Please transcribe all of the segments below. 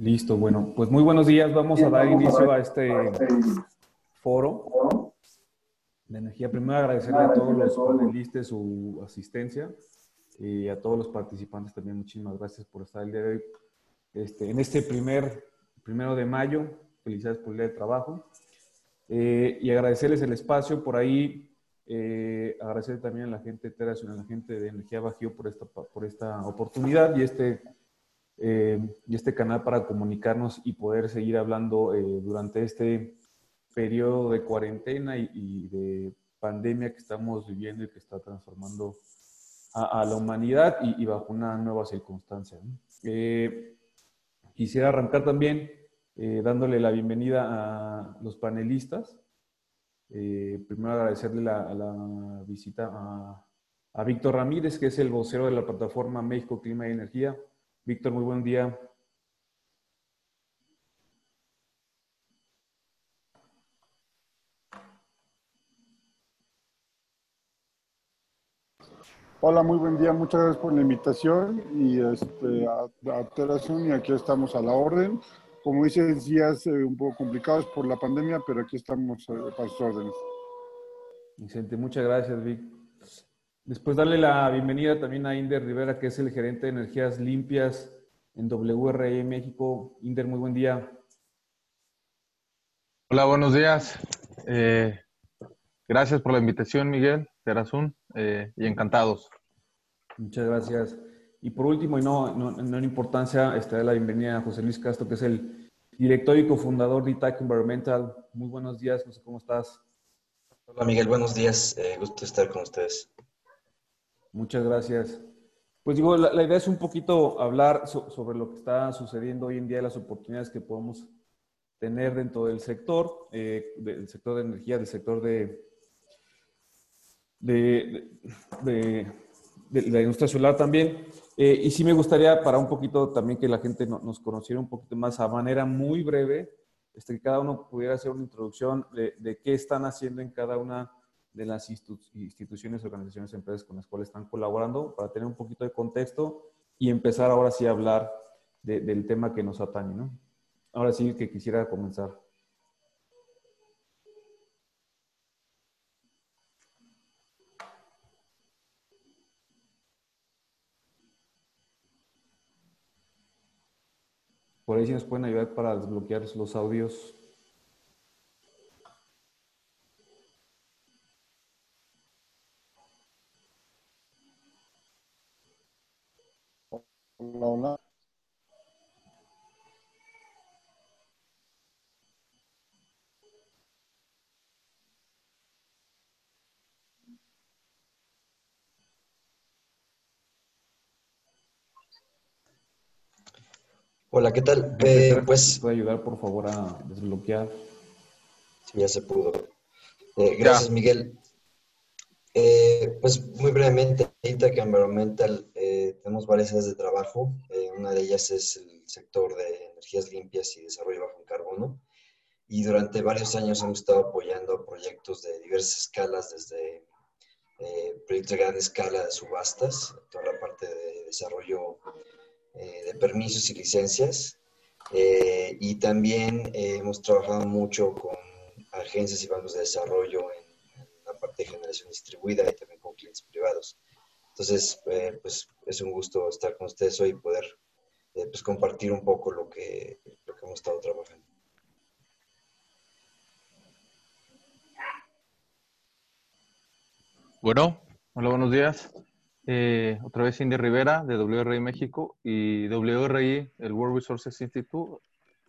Listo, bueno, pues muy buenos días. Vamos a dar inicio a este foro de energía. Primero agradecerle a todos los panelistas su asistencia y a todos los participantes también muchísimas gracias por estar el día de hoy este, en este primer, primero de mayo. Felicidades por el día de trabajo. Eh, y agradecerles el espacio por ahí. Eh, agradecer también a la gente de a la gente de Energía Bajío por esta, por esta oportunidad y este eh, y este canal para comunicarnos y poder seguir hablando eh, durante este periodo de cuarentena y, de pandemia que estamos viviendo y que está transformando a, la humanidad y, bajo una nueva circunstancia. Eh, quisiera arrancar también dándole la bienvenida a los panelistas. primero agradecerle la, la visita a, a Víctor Ramírez, que es el vocero de la plataforma México Clima y Energía, Víctor, muy buen día. Hola, muy buen día. Muchas gracias por la invitación y este, a, a y aquí estamos a la orden. Como dices, días eh, un poco complicados por la pandemia, pero aquí estamos eh, para sus órdenes. Vicente, muchas gracias, Vic. Después darle la bienvenida también a Inder Rivera, que es el gerente de energías limpias en WRE México. Inder, muy buen día. Hola, buenos días. Eh, gracias por la invitación, Miguel, Terazún, eh, y encantados. Muchas gracias. Y por último, y no, no, en importancia, este, la bienvenida a José Luis Castro, que es el director y cofundador de Itac Environmental. Muy buenos días, José, ¿cómo estás? Hola, Miguel, buenos días. Eh, gusto estar con ustedes. Muchas gracias. Pues digo, la, idea es un poquito hablar sobre lo que está sucediendo hoy en día, las oportunidades que podemos tener dentro del sector, eh, del sector de energía, del sector de, de, la industria solar también. Eh, y sí me gustaría para un poquito también que la gente nos conociera un poquito más a manera muy breve, este, que cada uno pudiera hacer una introducción de, de qué están haciendo en cada una de las instituciones, organizaciones, empresas con las cuales están colaborando para tener un poquito de contexto y empezar ahora sí a hablar del tema que nos atañe, ¿no? Ahora sí que quisiera comenzar. Por ahí si nos pueden ayudar para desbloquear los audios. Hola, Hola, ¿qué tal? Eh, pues, ¿Puede ayudar, por favor, a desbloquear? Sí, ya se pudo. Eh, gracias, Miguel. Eh, pues muy brevemente, Itac Environmental eh, tenemos varias áreas de trabajo. Eh, una de ellas es el sector de energías limpias y desarrollo bajo en carbono. Y durante varios años hemos estado apoyando proyectos de diversas escalas, desde proyectos de gran escala de subastas, toda la parte de desarrollo de permisos y licencias. y también hemos trabajado mucho con agencias y bancos de desarrollo en parte de generación distribuida y también con clientes privados. Entonces, eh, pues es un gusto estar con ustedes hoy y poder eh, pues, compartir un poco lo que, lo que hemos estado trabajando. Bueno, hola, buenos días. Eh, otra vez Cindy Rivera de WRI México y WRI, el World Resources Institute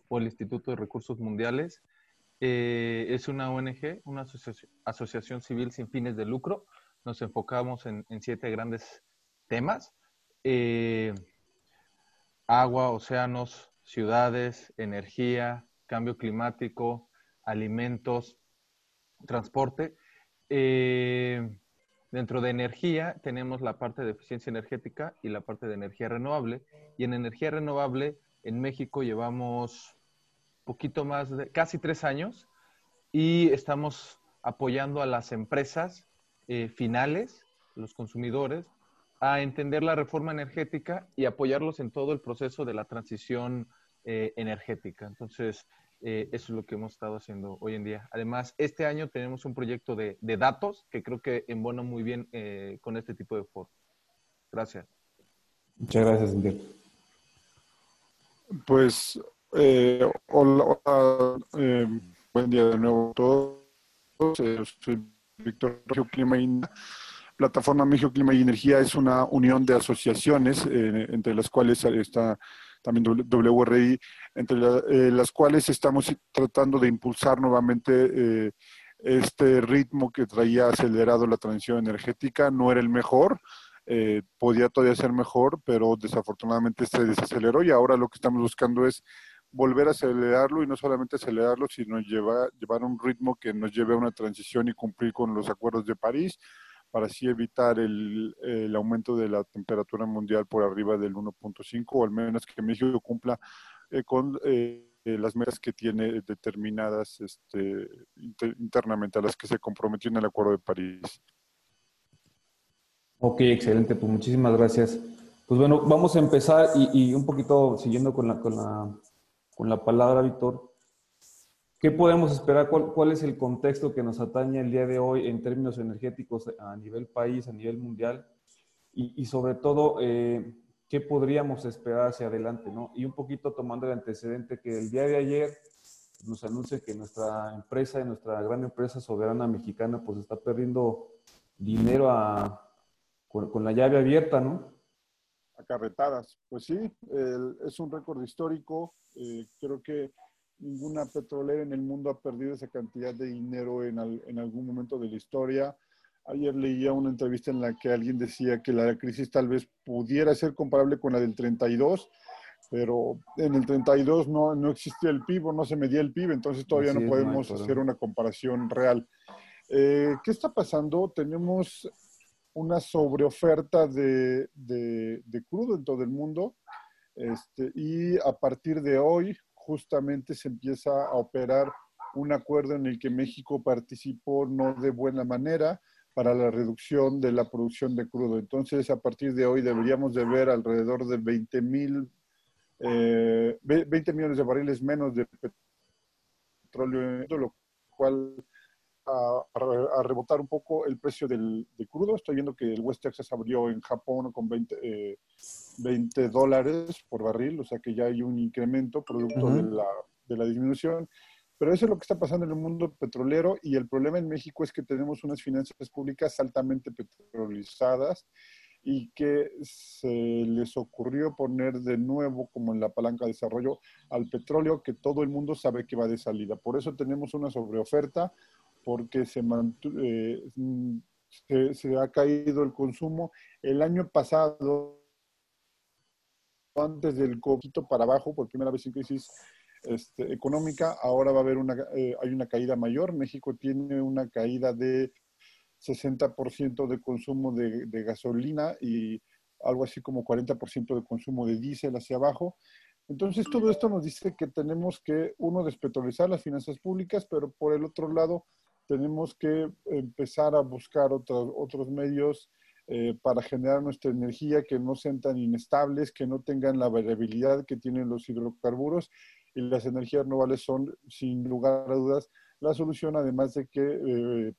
o el Instituto de Recursos Mundiales. Eh, es una ONG, una asociación, civil sin fines de lucro. Nos enfocamos en, siete grandes temas. Eh, agua, océanos, ciudades, energía, cambio climático, alimentos, transporte. Dentro de energía tenemos la parte de eficiencia energética y la parte de energía renovable. Y en energía renovable, en México llevamos poquito más de casi tres años y estamos apoyando a las empresas eh, finales, los consumidores, a entender la reforma energética y apoyarlos en todo el proceso de la transición eh, energética. Entonces, eh, eso es lo que hemos estado haciendo hoy en día. Además, este año tenemos un proyecto de, datos que creo que embona muy bien con este tipo de foro. Gracias. Muchas gracias, Miguel. Pues, hola, buen día de nuevo a todos. soy Víctor Clima Plataforma México Clima y Energía es una unión de asociaciones, eh, entre las cuales está también WRI, entre eh, las cuales estamos tratando de impulsar nuevamente eh, este ritmo que traía acelerado la transición energética. No era el mejor, podía todavía ser mejor, pero desafortunadamente se desaceleró y ahora lo que estamos buscando es volver a acelerarlo y no solamente acelerarlo, sino llevar, llevar un ritmo que nos lleve a una transición y cumplir con los acuerdos de París para así evitar el, aumento de la temperatura mundial por arriba del 1.5 o al menos que México cumpla eh, con eh, las metas que tiene determinadas este, internamente a las que se comprometió en el Acuerdo de París. Ok, excelente, pues muchísimas gracias. Pues bueno, vamos a empezar y, y un poquito siguiendo con la, con la, con la palabra, Víctor. ¿Qué podemos esperar? ¿Cuál, es el contexto que nos atañe el día de hoy en términos energéticos a nivel país, a nivel mundial? Y, sobre todo, eh, ¿qué podríamos esperar hacia adelante? ¿no? Y un poquito tomando el antecedente que el día de ayer nos anuncia que nuestra empresa, nuestra gran empresa soberana mexicana, pues está perdiendo dinero con, la llave abierta, ¿no? Acarretadas. Pues sí, es un récord histórico. Eh, creo que ninguna petrolera en el mundo ha perdido esa cantidad de dinero en, en, algún momento de la historia. Ayer leía una entrevista en la que alguien decía que la crisis tal vez pudiera ser comparable con la del 32, pero en el 32 no, no existía el PIB o no se medía el PIB, entonces todavía no podemos hacer una comparación real. Eh, ¿Qué está pasando? Tenemos una sobreoferta de, de, de crudo en todo el mundo. Este, y a partir de hoy, justamente se empieza a operar un acuerdo en el que México participó no de buena manera para la reducción de la producción de crudo. Entonces, a partir de hoy deberíamos de ver alrededor de 20 mil, 20 eh, millones de barriles menos de petróleo, lo cual a, a, rebotar un poco el precio del, crudo. Estoy viendo que el West Texas abrió en Japón con 20, 20 eh, dólares por barril, o sea que ya hay un incremento producto de, la, de la disminución. Pero eso es lo que está pasando en el mundo petrolero y el problema en México es que tenemos unas finanzas públicas altamente petrolizadas y que se les ocurrió poner de nuevo como en la palanca de desarrollo al petróleo que todo el mundo sabe que va de salida. Por eso tenemos una sobreoferta, porque se, eh, se, ha caído el consumo. El año pasado, antes del coquito para abajo, por primera vez en crisis este, económica, ahora va a haber una, eh, hay una caída mayor. México tiene una caída de 60% de consumo de, de, gasolina y algo así como 40% de consumo de diésel hacia abajo. Entonces, todo esto nos dice que tenemos que, uno, despetrolizar las finanzas públicas, pero por el otro lado, tenemos que empezar a buscar otros, otros medios eh, para generar nuestra energía que no sean tan inestables, que no tengan la variabilidad que tienen los hidrocarburos y las energías renovables son, sin lugar a dudas, la solución, además de que eh,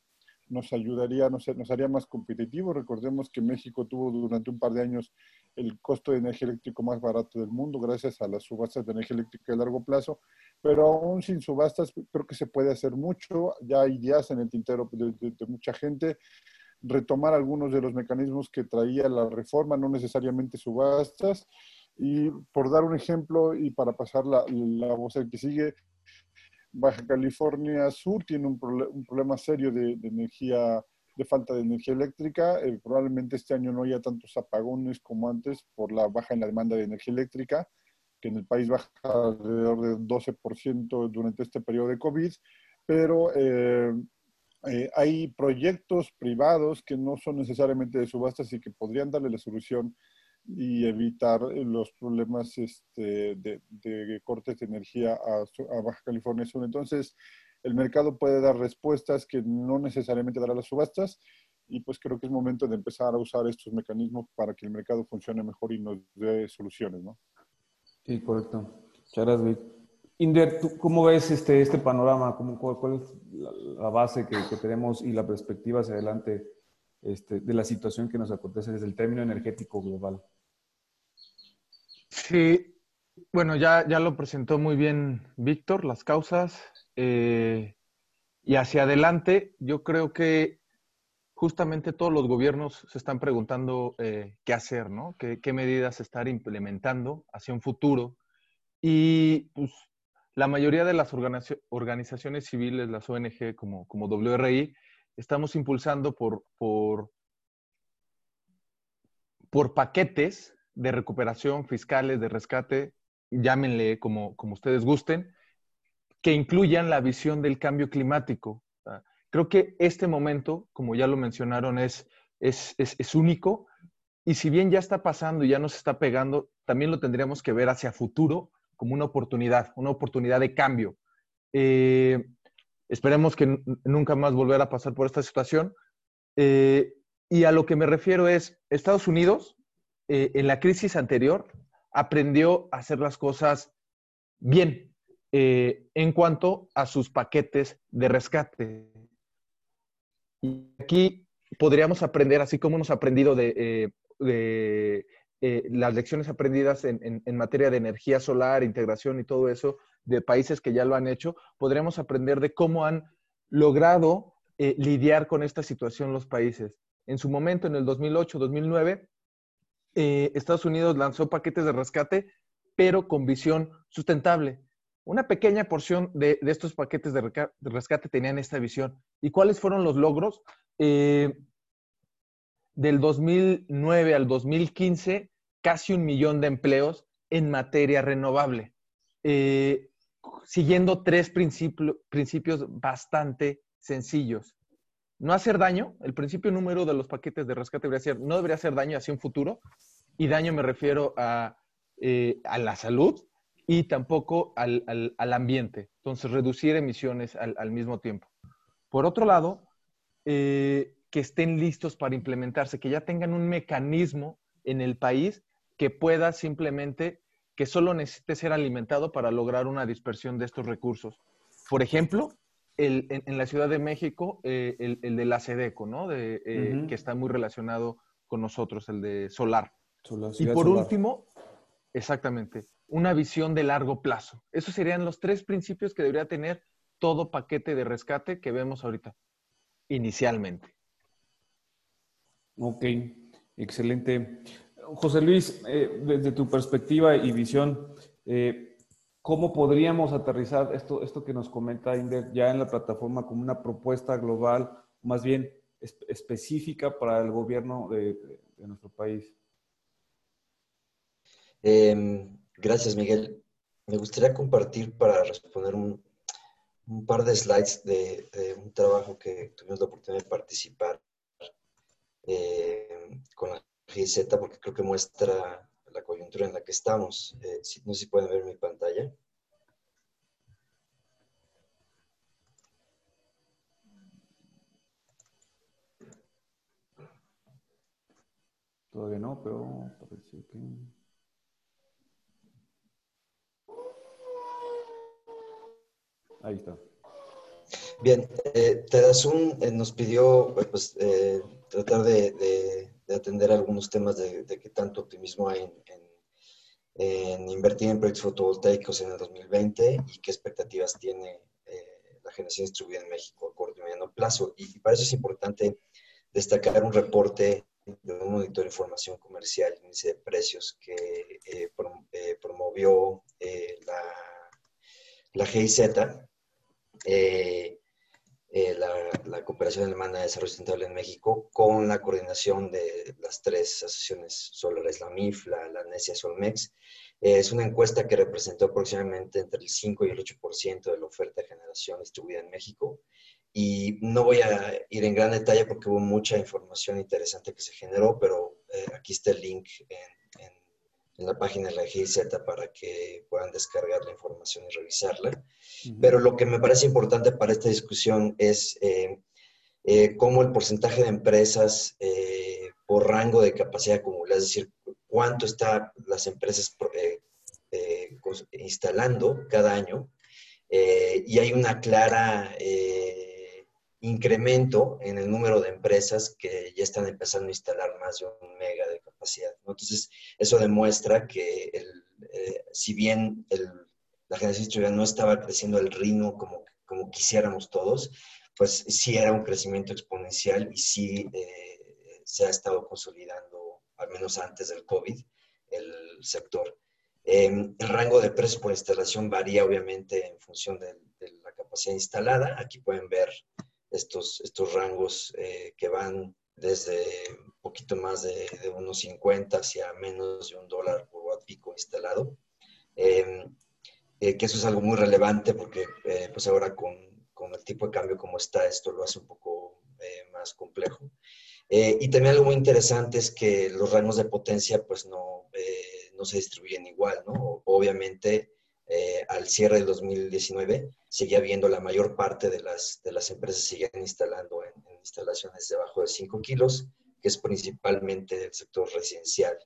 nos ayudaría, nos, nos haría más competitivos. Recordemos que México tuvo durante un par de años el costo de energía eléctrica más barato del mundo gracias a las subastas de energía eléctrica de largo plazo pero aún sin subastas creo que se puede hacer mucho. Ya hay ideas en el tintero de, mucha gente. Retomar algunos de los mecanismos que traía la reforma, no necesariamente subastas. Y por dar un ejemplo y para pasar la, la voz al que sigue, Baja California Sur tiene un, un problema serio de, energía, de falta de energía eléctrica. Eh, probablemente este año no haya tantos apagones como antes por la baja en la demanda de energía eléctrica que en el país baja alrededor del 12% durante este periodo de COVID, pero eh, eh, hay proyectos privados que no son necesariamente de subastas y que podrían darle la solución y evitar los problemas este, de, cortes de energía a, Baja California Sur. Entonces, el mercado puede dar respuestas que no necesariamente dará las subastas y pues creo que es momento de empezar a usar estos mecanismos para que el mercado funcione mejor y nos dé soluciones, ¿no? Sí, correcto. Muchas gracias, Inder, ¿tú cómo ves este, este panorama? ¿Cómo, cuál, es la, base que, tenemos y la perspectiva hacia adelante este, de la situación que nos acontece desde el término energético global? Sí, bueno, ya, ya lo presentó muy bien Víctor, las causas. Eh, y hacia adelante, yo creo que justamente todos los gobiernos se están preguntando eh, qué hacer, ¿no? ¿Qué, ¿Qué, medidas estar implementando hacia un futuro. Y pues la mayoría de las organizaciones civiles, las ONG como, como WRI, estamos impulsando por, por, por paquetes de recuperación fiscales, de rescate, llámenle como, como ustedes gusten, que incluyan la visión del cambio climático. Creo que este momento, como ya lo mencionaron, es, es, es, es único y si bien ya está pasando y ya nos está pegando, también lo tendríamos que ver hacia futuro como una oportunidad, una oportunidad de cambio. Eh, esperemos que nunca más volver a pasar por esta situación. Eh, y a lo que me refiero es, Estados Unidos, eh, en la crisis anterior, aprendió a hacer las cosas bien en cuanto a sus paquetes de rescate. Y aquí podríamos aprender, así como hemos aprendido de, de eh, las lecciones aprendidas en, materia de energía solar, integración y todo eso de países que ya lo han hecho, podremos aprender de cómo han logrado eh, lidiar con esta situación los países. En su momento, en el 2008-2009, eh, Estados Unidos lanzó paquetes de rescate, pero con visión sustentable. Una pequeña porción de, estos paquetes de, rescate tenían esta visión. ¿Y cuáles fueron los logros? del 2009 al 2015 casi un millón de empleos en materia renovable, eh, siguiendo tres principios bastante sencillos. No hacer daño, el principio número de los paquetes de rescate debería ser, no debería hacer daño hacia un futuro, y daño me refiero a, eh, la salud y tampoco al, ambiente. Entonces, reducir emisiones al, mismo tiempo. Por otro lado, eh, que estén listos para implementarse, que ya tengan un mecanismo en el país que pueda simplemente, que solo necesite ser alimentado para lograr una dispersión de estos recursos. Por ejemplo, el, en, la Ciudad de México, eh, el, el, de la SEDECO, ¿no? De, eh, Que está muy relacionado con nosotros, el de solar. y por último, exactamente, una visión de largo plazo. Esos serían los tres principios que debería tener todo paquete de rescate que vemos ahorita, inicialmente. Ok, excelente. José Luis, eh, desde tu perspectiva y visión, eh, ¿cómo podríamos aterrizar esto, esto que nos comenta Inder ya en la plataforma como una propuesta global, más bien específica para el gobierno de, nuestro país? Em, gracias, Miguel. Me gustaría compartir para responder un, par de slides de, un trabajo que tuvimos la oportunidad de participar eh, con la GZ porque creo que muestra la coyuntura en la que estamos. Eh, no sé si pueden ver mi pantalla. Todavía no, pero parece que... Ahí está. Bien, eh, Tedazun eh, nos pidió pues, eh, tratar de de atender algunos temas de, de qué tanto optimismo hay en, invertir en proyectos fotovoltaicos en el 2020 y qué expectativas tiene eh, la generación distribuida en México a corto y mediano plazo. Y, para eso es importante destacar un reporte de un monitor de información comercial, índice de precios, que eh, eh, promovió la, la GIZ. Eh, la, cooperación alemana de desarrollo sustentable en México con la coordinación de las tres asociaciones solares, la MIF, la, la Solmex. Eh, es una encuesta que representó aproximadamente entre el 5 y el 8% de la oferta de generación distribuida en México. Y no voy a ir en gran detalle porque hubo mucha información interesante que se generó, pero eh, aquí está el link en, en la página de la GIZ para que puedan descargar la información y revisarla. Pero lo que me parece importante para esta discusión es eh, eh, cómo el porcentaje de empresas eh, por rango de capacidad acumulada, es decir, cuánto están las empresas instalando cada año eh, y hay una clara eh, incremento en el número de empresas que ya están empezando a instalar más de un mega de capacidad. Entonces, eso demuestra que eh, si bien la generación distribuida no estaba creciendo al ritmo como, como quisiéramos todos, pues sí era un crecimiento exponencial y sí se ha estado consolidando, al menos antes del COVID, el sector. Em, el rango de precio por instalación varía obviamente en función de, la capacidad instalada. Aquí pueden ver estos, estos rangos eh, que van desde un poquito más de, unos 50 hacia menos de un dólar por watt pico instalado. Em, eh, que eso es algo muy relevante porque eh, pues ahora con, con, el tipo de cambio como está, esto lo hace un poco más complejo. y también algo muy interesante es que los rangos de potencia pues no no se distribuyen igual, ¿no? Obviamente, eh, al cierre del 2019, seguía viendo la mayor parte de las, de las empresas siguen instalando en, instalaciones de abajo de 5 kilos, que es principalmente el sector residencial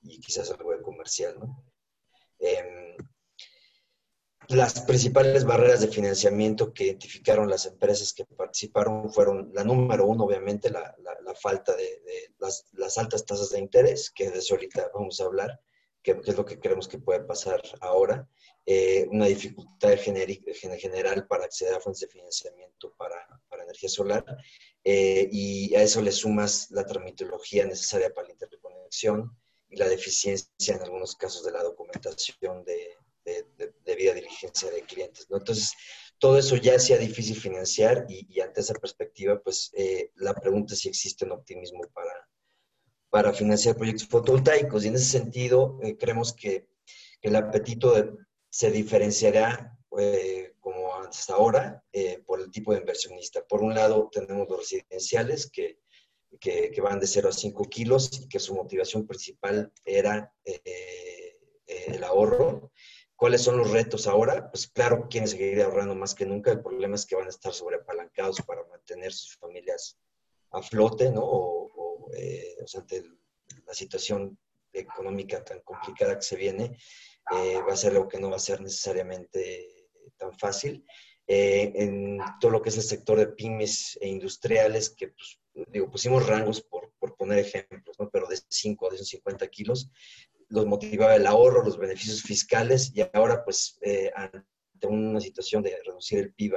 y quizás algo de comercial, ¿no? Em, las principales barreras de financiamiento que identificaron las empresas que participaron fueron la número uno, obviamente, la, la, falta de, de las, las, altas tasas de interés, que de eso ahorita vamos a hablar, que, es lo que creemos que puede pasar ahora, eh, una dificultad general para acceder a fuentes de financiamiento para, para energía solar, eh, y a eso le sumas la tramitología necesaria para la interconexión y la deficiencia en algunos casos de la documentación de, de, de debida diligencia de clientes. ¿no? Entonces, todo eso ya sea difícil financiar y, ante esa perspectiva, pues eh, la pregunta es si existe un optimismo para, para financiar proyectos fotovoltaicos. Y en ese sentido, eh, creemos que el apetito se diferenciará, eh, como hasta ahora, eh, por el tipo de inversionista. Por un lado, tenemos los residenciales que, que, van de 0 a 5 kilos y que su motivación principal era el ahorro. ¿Cuáles son los retos ahora? Pues claro, quieren seguir ahorrando más que nunca. El problema es que van a estar sobreapalancados para mantener sus familias a flote, ¿no? Eh, o sea, ante la situación económica tan complicada que se viene, eh, va a ser algo que no va a ser necesariamente tan fácil. Eh, en todo lo que es el sector de pymes e industriales, que pues, digo, pusimos rangos por, por poner ejemplos, ¿no? pero de 5 a 250 kilos, los motivaba el ahorro, los beneficios fiscales y ahora pues ante una situación de reducir el PIB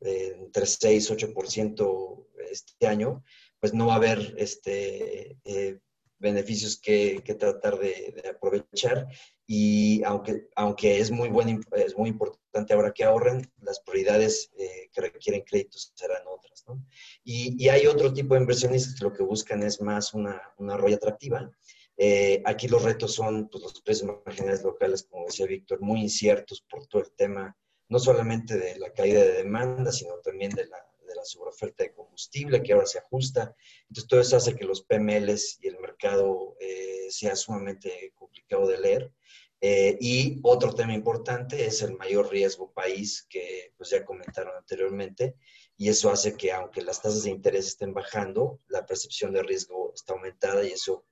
entre 6 y 8% este año, pues no va a haber este, eh, beneficios que, tratar de, aprovechar. Y aunque, aunque es, muy buen, es muy importante ahora que ahorren, las prioridades eh, que requieren créditos serán otras. ¿no? Y, hay otro tipo de inversionistas que lo que buscan es más una, una roya atractiva. Eh, aquí los retos son pues, los precios marginales locales, como decía Víctor, muy inciertos por todo el tema, no solamente de la caída de demanda, sino también de la de la sobreoferta de combustible, que ahora se ajusta. Entonces, todo eso hace que los PMLs y el mercado eh, sea sumamente complicado de leer. Eh, y otro tema importante es el mayor riesgo país, que pues ya comentaron anteriormente, y eso hace que aunque las tasas de interés estén bajando, la percepción de riesgo está aumentada y eso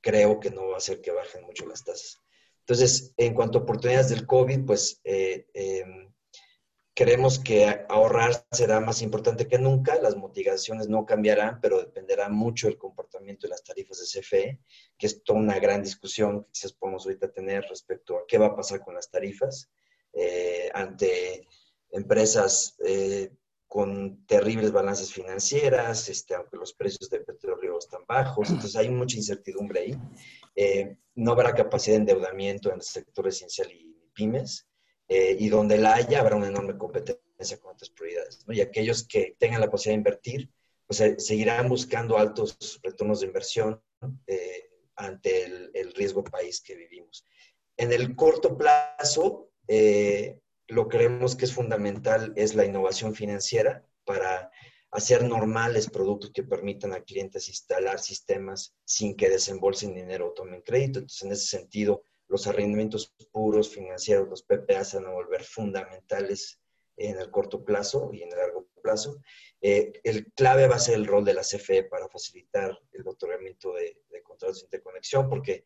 creo que no va a hacer que bajen mucho las tasas. Entonces, en cuanto a oportunidades del COVID, pues eh, em, Creemos que ahorrar será más importante que nunca, las motivaciones no cambiarán, pero dependerá mucho del comportamiento de las tarifas de CFE, que es toda una gran discusión que quizás podemos ahorita tener respecto a qué va a pasar con las tarifas eh, ante empresas eh, con terribles balances financieras, este, aunque los precios del petróleo están bajos, entonces hay mucha incertidumbre ahí. Eh, no habrá capacidad de endeudamiento en el sector esencial y pymes. Eh, y donde la haya habrá una enorme competencia con otras prioridades. ¿no? Y aquellos que tengan la posibilidad de invertir, pues eh, seguirán buscando altos retornos de inversión eh, ante el, riesgo país que vivimos. En el corto plazo, lo creemos que es fundamental es la innovación financiera para hacer normales productos que permitan a clientes instalar sistemas sin que desembolsen dinero o tomen crédito. Entonces, en ese sentido, los arrendamientos puros financieros, los PPA, se van a volver fundamentales en el corto plazo y en el largo plazo. Eh, el clave va a ser el rol de la CFE para facilitar el otorgamiento de, contratos de interconexión, porque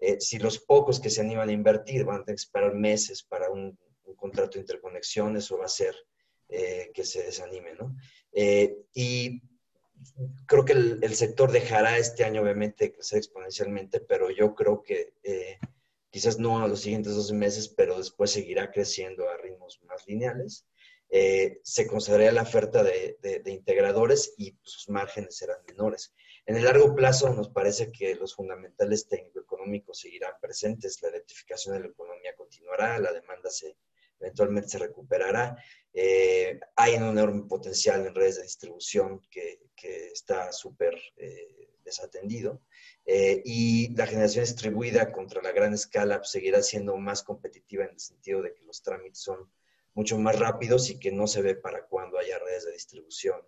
Eh, si los pocos que se animan a invertir van a tener que esperar meses para un, contrato de interconexión, eso va a ser eh, que se desanime, ¿no? y creo que el, sector dejará este año obviamente crecer exponencialmente, pero yo creo que quizás no a los siguientes 12 meses, pero después seguirá creciendo a ritmos más lineales. Eh, se consideraría la oferta de, integradores y sus márgenes serán menores. En el largo plazo nos parece que los fundamentales técnico-económicos seguirán presentes, la electrificación de la economía continuará, la demanda se, eventualmente se recuperará. Eh, hay un enorme potencial en redes de distribución que, está súper eh, desatendido. y la generación distribuida contra la gran escala pues, seguirá siendo más competitiva en el sentido de que los trámites son mucho más rápidos y que no se ve para cuando haya redes de distribución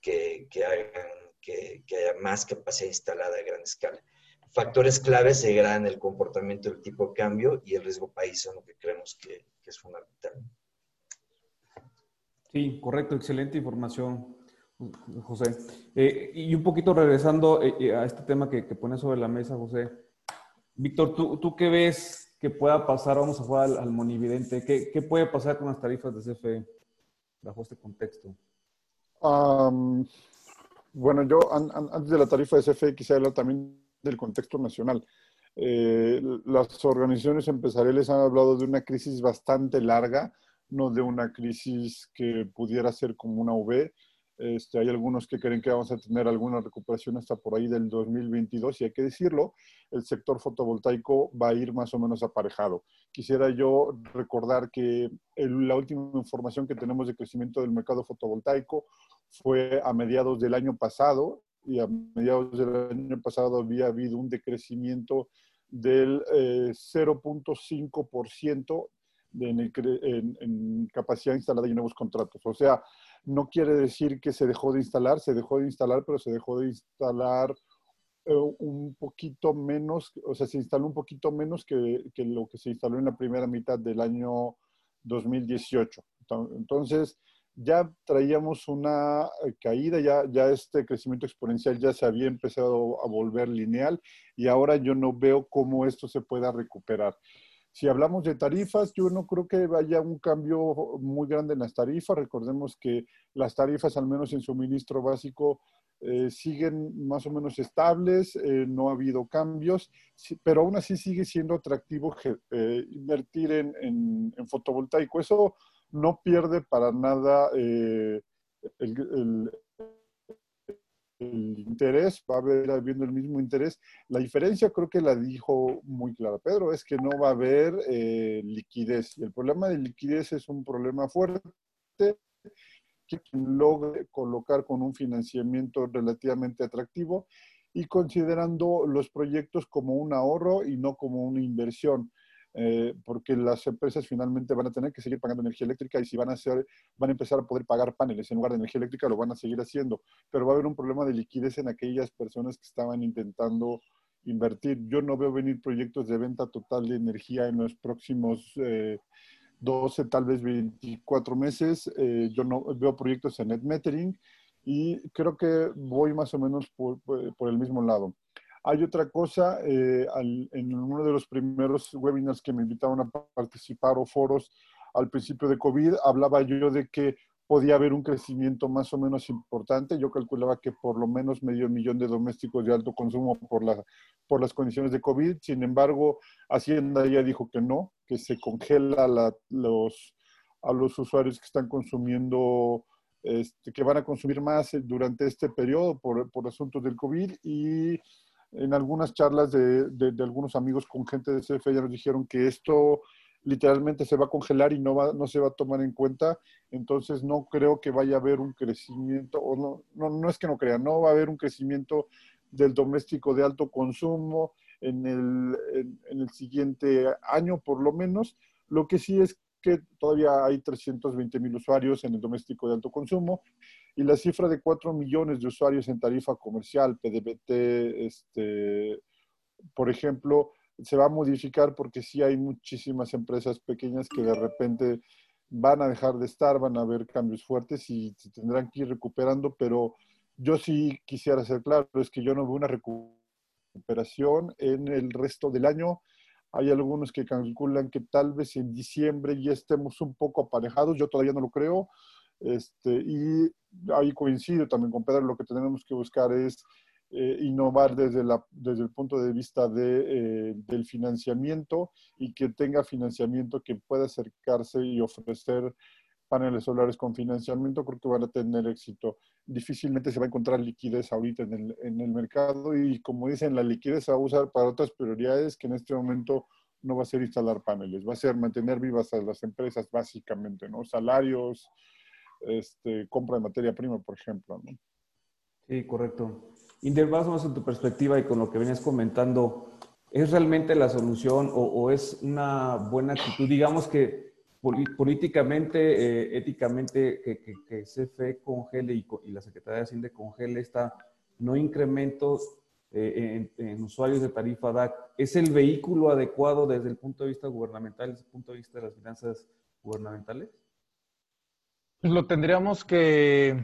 que, que hagan que, haya más capacidad instalada a gran escala. Factores claves seguirán el comportamiento del tipo de cambio y el riesgo país son lo que creemos que, es fundamental. Sí, correcto, excelente información, José. Eh, y un poquito regresando eh, eh, a este tema que, que pones sobre la mesa, José. Víctor, ¿tú, ¿tú qué ves ¿Qué pueda pasar, vamos a jugar al, monividente, ¿Qué, ¿qué, puede pasar con las tarifas de CFE bajo este contexto? bueno, yo antes de la tarifa de CFE quisiera hablar también del contexto nacional. Eh, las organizaciones empresariales han hablado de una crisis bastante larga, no de una crisis que pudiera ser como una V, este, hay algunos que creen que vamos a tener alguna recuperación hasta por ahí del 2022 y hay que decirlo, el sector fotovoltaico va a ir más o menos aparejado. Quisiera yo recordar que la última información que tenemos de crecimiento del mercado fotovoltaico fue a mediados del año pasado y a mediados del año pasado había habido un decrecimiento del 0.5% eh, en, en, capacidad instalada y nuevos contratos. O sea, no quiere decir que se dejó de instalar, se dejó de instalar, pero se dejó de instalar eh, un poquito menos, o sea, se instaló un poquito menos que, lo que se instaló en la primera mitad del año 2018. Entonces, ya traíamos una eh, caída, ya, ya este crecimiento exponencial ya se había empezado a volver lineal y ahora yo no veo cómo esto se pueda recuperar. Si hablamos de tarifas, yo no creo que vaya un cambio muy grande en las tarifas. Recordemos que las tarifas, al menos en suministro básico, eh, siguen más o menos estables, eh, no ha habido cambios, pero aún así sigue siendo atractivo eh, invertir en, fotovoltaico. Eso no pierde para nada el interés, va a haber habiendo el mismo interés. La diferencia creo que la dijo muy clara Pedro, es que no va a haber eh, liquidez. Y el problema de liquidez es un problema fuerte que logre colocar con un financiamiento relativamente atractivo y considerando los proyectos como un ahorro y no como una inversión. Eh, porque las empresas finalmente van a tener que seguir pagando energía eléctrica y si van a hacer, van a empezar a poder pagar paneles en lugar de energía eléctrica, lo van a seguir haciendo, pero va a haber un problema de liquidez en aquellas personas que estaban intentando invertir. Yo no veo venir proyectos de venta total de energía en los próximos 12, eh, tal vez 24 meses. Eh, yo no veo proyectos en net metering y creo que voy más o menos por el mismo lado. Hay otra cosa, eh, en uno de los primeros webinars que me invitaron a participar o foros al principio de COVID, hablaba yo de que podía haber un crecimiento más o menos importante. Yo calculaba que por lo menos medio millón de domésticos de alto consumo por, la, por las condiciones de COVID. Sin embargo, Hacienda ya dijo que no, que se congela los, a los usuarios que están consumiendo, este, que van a consumir más durante este periodo por, por asuntos del COVID y en algunas charlas de, de, algunos amigos con gente de CFE ya nos dijeron que esto literalmente se va a congelar y no, va, no se va a tomar en cuenta. Entonces no creo que vaya a haber un crecimiento, o no, no, no es que no crea, no va a haber un crecimiento del doméstico de alto consumo en el, en el siguiente año por lo menos. Lo que sí es que todavía hay 320 mil usuarios en el doméstico de alto consumo y la cifra de 4 millones de usuarios en tarifa comercial, PDBT, este, por ejemplo, se va a modificar porque sí hay muchísimas empresas pequeñas que de repente van a dejar de estar, van a haber cambios fuertes y se tendrán que ir recuperando, pero yo sí quisiera ser claro, es que yo no veo una recuperación en el resto del año. Hay algunos que calculan que tal vez en diciembre ya estemos un poco aparejados, yo todavía no lo creo. Este, y ahí coincido también con Pedro, lo que tenemos que buscar es eh, innovar desde, la, desde el punto de vista de, eh, del financiamiento y que tenga financiamiento que pueda acercarse y ofrecer paneles solares con financiamiento, creo que van a tener éxito. Difícilmente se va a encontrar liquidez ahorita en el, en el mercado y como dicen, la liquidez se va a usar para otras prioridades que en este momento no va a ser instalar paneles, va a ser mantener vivas a las empresas básicamente, ¿no? Salarios, este, compra de materia prima, por ejemplo, ¿no? Sí, correcto. Inder, más en tu perspectiva y con lo que venías comentando, ¿es realmente la solución o, es una buena actitud? Digamos que políticamente, eh, éticamente, que, que, CFE congele y, y, la Secretaría de Hacienda congele esta no incrementos eh, en, usuarios de tarifa DAC, ¿es el vehículo adecuado desde el punto de vista gubernamental, desde el punto de vista de las finanzas gubernamentales? Lo tendríamos que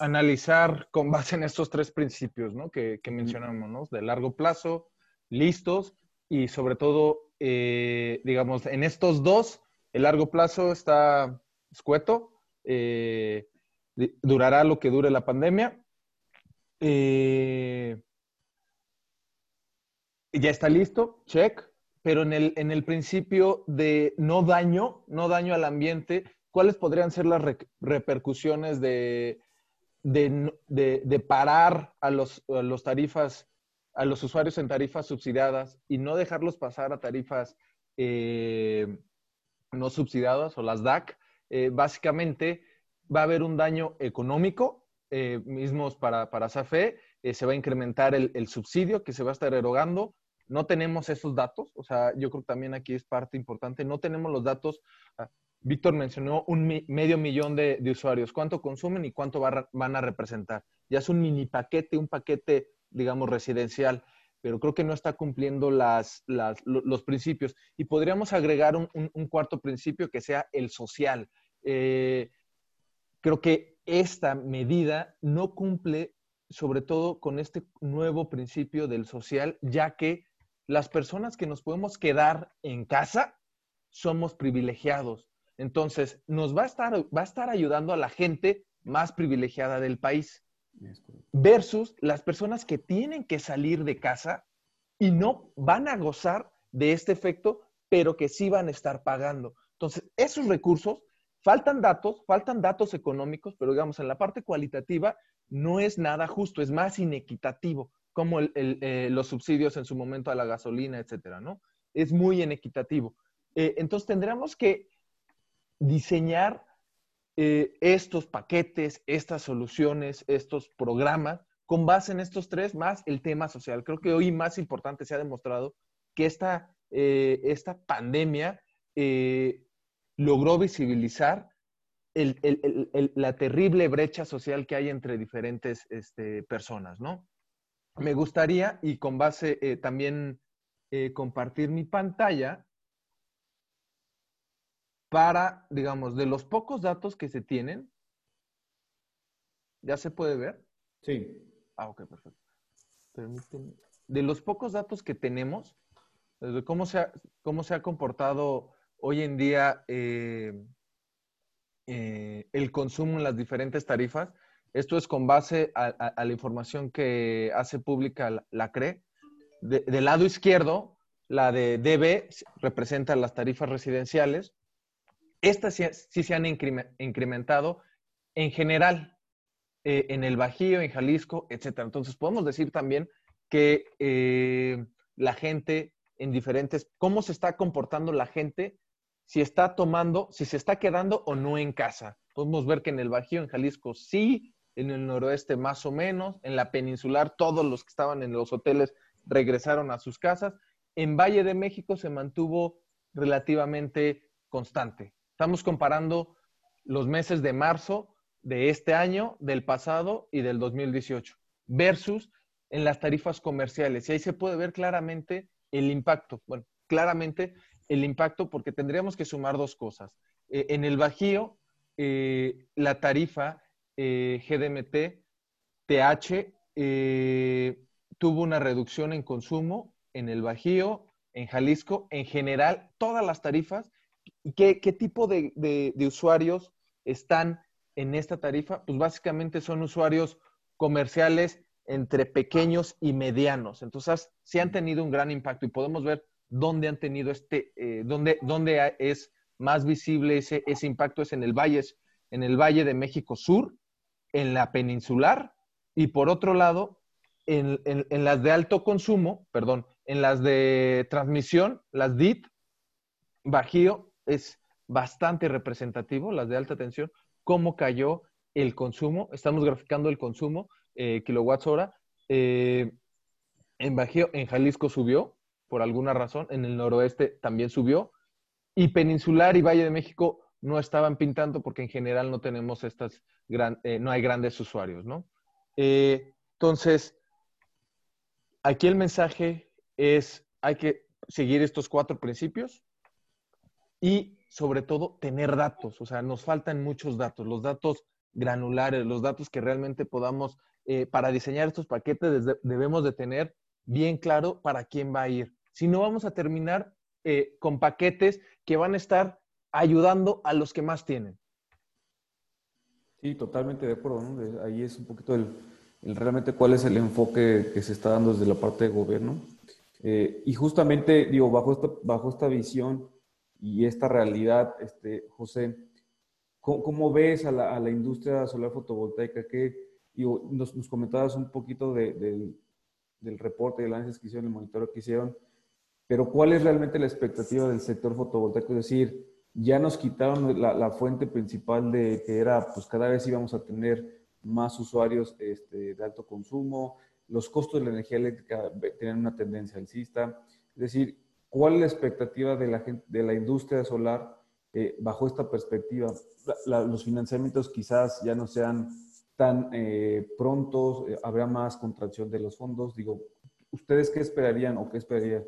analizar con base en estos tres principios ¿no? que, mencionamos, ¿no? de largo plazo, listos y sobre todo, eh, digamos, en estos dos, el largo plazo está escueto, eh, durará lo que dure la pandemia. Eh, ya está listo, check, pero en el, en el principio de no daño, no daño al ambiente, ¿cuáles podrían ser las repercusiones de, de, parar a los, los tarifas, a los usuarios en tarifas subsidiadas y no dejarlos pasar a tarifas eh, no subsidiadas o las DAC, eh, básicamente va a haber un daño económico, eh, mismos para, para SAFE, se va a incrementar el, el, subsidio que se va a estar erogando. No tenemos esos datos, o sea, yo creo que también aquí es parte importante, no tenemos los datos. Víctor mencionó un medio millón de, usuarios. ¿Cuánto consumen y cuánto van a representar? Ya es un mini paquete, un paquete, digamos, residencial, pero creo que no está cumpliendo las, los principios. Y podríamos agregar un, cuarto principio que sea el social. Eh, creo que esta medida no cumple sobre todo con este nuevo principio del social, ya que las personas que nos podemos quedar en casa somos privilegiados entonces, nos va a estar, va a estar ayudando a la gente más privilegiada del país versus las personas que tienen que salir de casa y no van a gozar de este efecto, pero que sí van a estar pagando. Entonces, esos recursos, faltan datos, faltan datos económicos, pero digamos, en la parte cualitativa no es nada justo, es más inequitativo, como eh, los subsidios en su momento a la gasolina, etcétera, ¿no? Es muy inequitativo. Eh, entonces, tendríamos que diseñar eh, estos paquetes, estas soluciones, estos programas con base en estos tres, más el tema social. Creo que hoy más importante se ha demostrado que esta, eh, esta pandemia eh, logró visibilizar la terrible brecha social que hay entre diferentes este, personas, ¿no? Me gustaría, y con base también compartir mi pantalla, para, digamos, de los pocos datos que se tienen, ¿ya se puede ver? Sí. Ah, ok, perfecto. De los pocos datos que tenemos, de cómo se ha, cómo se ha comportado hoy en día eh, eh, el consumo en las diferentes tarifas, esto es con base a, la información que hace pública la, CRE. del lado izquierdo, la de DB representa las tarifas residenciales estas sí, se han incrementado en general eh, en el Bajío, en Jalisco, etc. Entonces, podemos decir también que eh, la gente en diferentes, cómo se está comportando la gente, si está tomando, si se está quedando o no en casa. Podemos ver que en el Bajío, en Jalisco, sí, en el noroeste más o menos, en la peninsular, todos los que estaban en los hoteles regresaron a sus casas. En Valle de México se mantuvo relativamente constante. Estamos comparando los meses de marzo de este año, del pasado y del 2018, versus en las tarifas comerciales. Y ahí se puede ver claramente el impacto. Bueno, claramente el impacto porque tendríamos que sumar dos cosas. Eh, en el Bajío, eh, la tarifa eh, GDMT TH tuvo una reducción en consumo en el Bajío, en Jalisco, en general, todas las tarifas. ¿Qué, tipo de, usuarios están en esta tarifa? Pues básicamente son usuarios comerciales entre pequeños y medianos. Entonces, sí han tenido un gran impacto y podemos ver dónde han tenido este, eh, dónde, dónde es más visible ese, ese impacto, es en el Valle, en el Valle de México Sur, en la peninsular y por otro lado, en, en, las de alto consumo, perdón, en las de transmisión, las DIT, Bajío es bastante representativo, las de alta tensión, cómo cayó el consumo. Estamos graficando el consumo, eh, kilowatts hora. Eh, en Bajío, en Jalisco subió, por alguna razón. En el noroeste también subió. Y Peninsular y Valle de México no estaban pintando porque en general no tenemos estas, eh, no hay grandes usuarios, ¿no? entonces, aquí el mensaje es, hay que seguir estos cuatro principios y sobre todo tener datos. O sea, nos faltan muchos datos, los datos granulares, los datos que realmente podamos, eh, para diseñar estos paquetes debemos de tener bien claro para quién va a ir. Si no, vamos a terminar eh, con paquetes que van a estar ayudando a los que más tienen. Sí, totalmente de acuerdo. Ahí es un poquito el, realmente cuál es el enfoque que se está dando desde la parte de gobierno. Eh, y justamente, digo, bajo esta, bajo esta visión y esta realidad, este, José, ¿Cómo, ves a la, a la, industria solar fotovoltaica? Que nos, nos, comentabas un poquito de, del reporte, del análisis que hicieron, el monitoreo que hicieron, pero ¿cuál es realmente la expectativa del sector fotovoltaico? Es decir, ya nos quitaron la, la fuente principal de que era, pues cada vez íbamos a tener más usuarios este, de alto consumo, los costos de la energía eléctrica tienen una tendencia alcista. Es decir, ¿cuál es la expectativa de la, gente, de la industria solar eh, bajo esta perspectiva, los financiamientos quizás ya no sean tan eh, prontos, eh, habrá más contracción de los fondos. Digo, ¿ustedes qué esperarían o qué esperarían?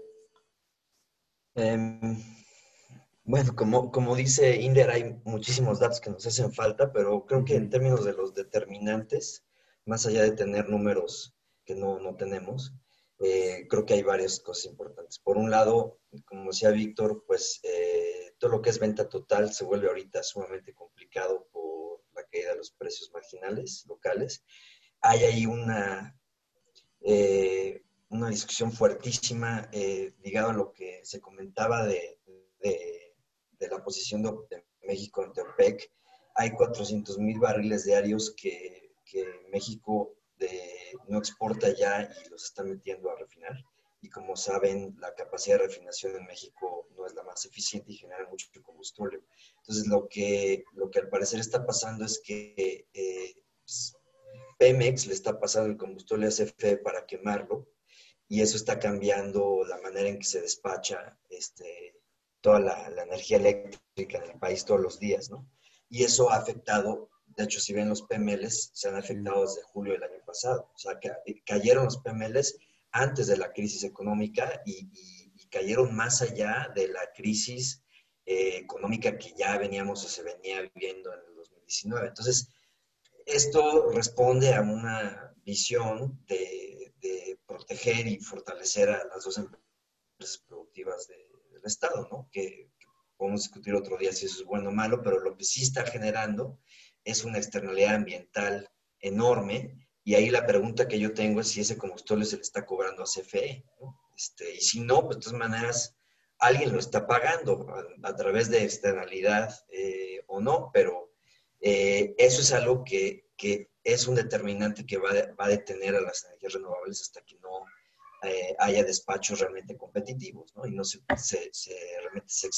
Em, bueno, como, como dice Inder, hay muchísimos datos que nos hacen falta, pero creo que en términos de los determinantes, más allá de tener números que no, no tenemos, creo que hay varias cosas importantes. Por un lado, como decía Víctor, pues todo lo que es venta total se vuelve ahorita sumamente complicado por la caída de los precios marginales locales. Hay ahí una, eh, una discusión fuertísima eh, ligada a lo que se comentaba de, la posición de, México en OPEC. Hay 400 mil barriles diarios que México no exporta ya y los está metiendo a refinar y como saben, la capacidad de refinación en México no es la más eficiente y genera mucho combustible. Entonces, lo que, lo que al parecer está pasando es que eh, pues, Pemex le está pasando el combustible a CFE para quemarlo y eso está cambiando la manera en que se despacha este, toda la, energía eléctrica en el país todos los días, ¿no? Y eso ha afectado, de hecho, si ven los PMLs, se han afectado desde julio del año pasado. O sea, que cayeron los PMLs antes de la crisis económica y, cayeron más allá de la crisis eh, económica que ya veníamos o se venía viviendo en el 2019. Entonces, esto responde a una visión de, proteger y fortalecer a las dos empresas productivas del Estado, ¿no? Que, que, podemos discutir otro día si eso es bueno o malo, pero lo que sí está generando es una externalidad ambiental enorme y ahí la pregunta que yo tengo es si ese combustible se le está cobrando a CFE. Este, y si no, pues de todas maneras, alguien lo está pagando a, través de externalidad eh, o no, pero eh, eso es algo que, que, es un determinante que va, va, a detener a las energías renovables hasta que no eh, haya despachos realmente competitivos, ¿no? Y no se, se, se realmente se,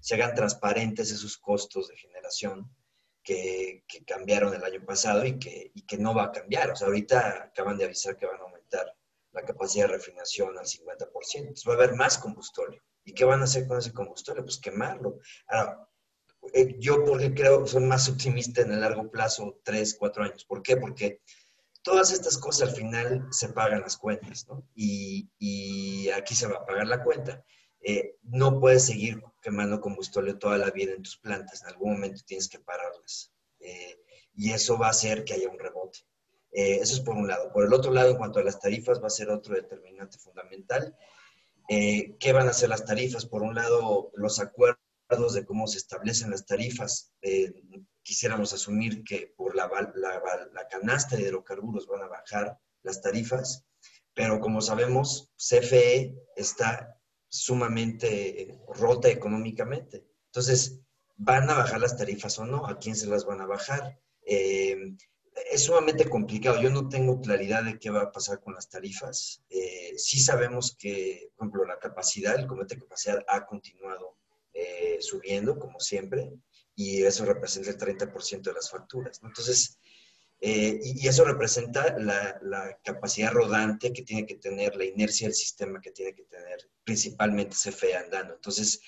se, hagan transparentes esos costos de generación que, cambiaron el año pasado y que, y que no va a cambiar. O sea, ahorita acaban de avisar que van a aumentar la capacidad de refinación al 50%. Entonces va a haber más combustible. ¿Y qué van a hacer con ese combustible? Pues quemarlo. Ahora, eh, yo porque creo son más optimistas en el largo plazo, tres, cuatro años. ¿Por qué? Porque todas estas cosas al final se pagan las cuentas, ¿no? Y, y aquí se va a pagar la cuenta. Eh, no puedes seguir quemando combustible toda la vida en tus plantas. En algún momento tienes que pararlas. Eh, y eso va a hacer que haya un rebote. Eh, eso es por un lado. Por el otro lado, en cuanto a las tarifas, va a ser otro determinante fundamental. ¿Qué van a ser las tarifas? Por un lado, los acuerdos de cómo se establecen las tarifas. Quisiéramos asumir que por la, la, la, canasta de hidrocarburos van a bajar las tarifas, pero como sabemos, CFE está sumamente rota económicamente. Entonces, ¿van a bajar las tarifas o no? ¿A quién se las van a bajar? Eh, es sumamente complicado. Yo no tengo claridad de qué va a pasar con las tarifas. Eh, sí sabemos que, por ejemplo, la capacidad, el comité de capacidad ha continuado eh, subiendo, como siempre, y eso representa el 30% de las facturas. Entonces, eh, y, eso representa la, la, capacidad rodante que tiene que tener, la inercia del sistema que tiene que tener, principalmente CFE andando. Entonces,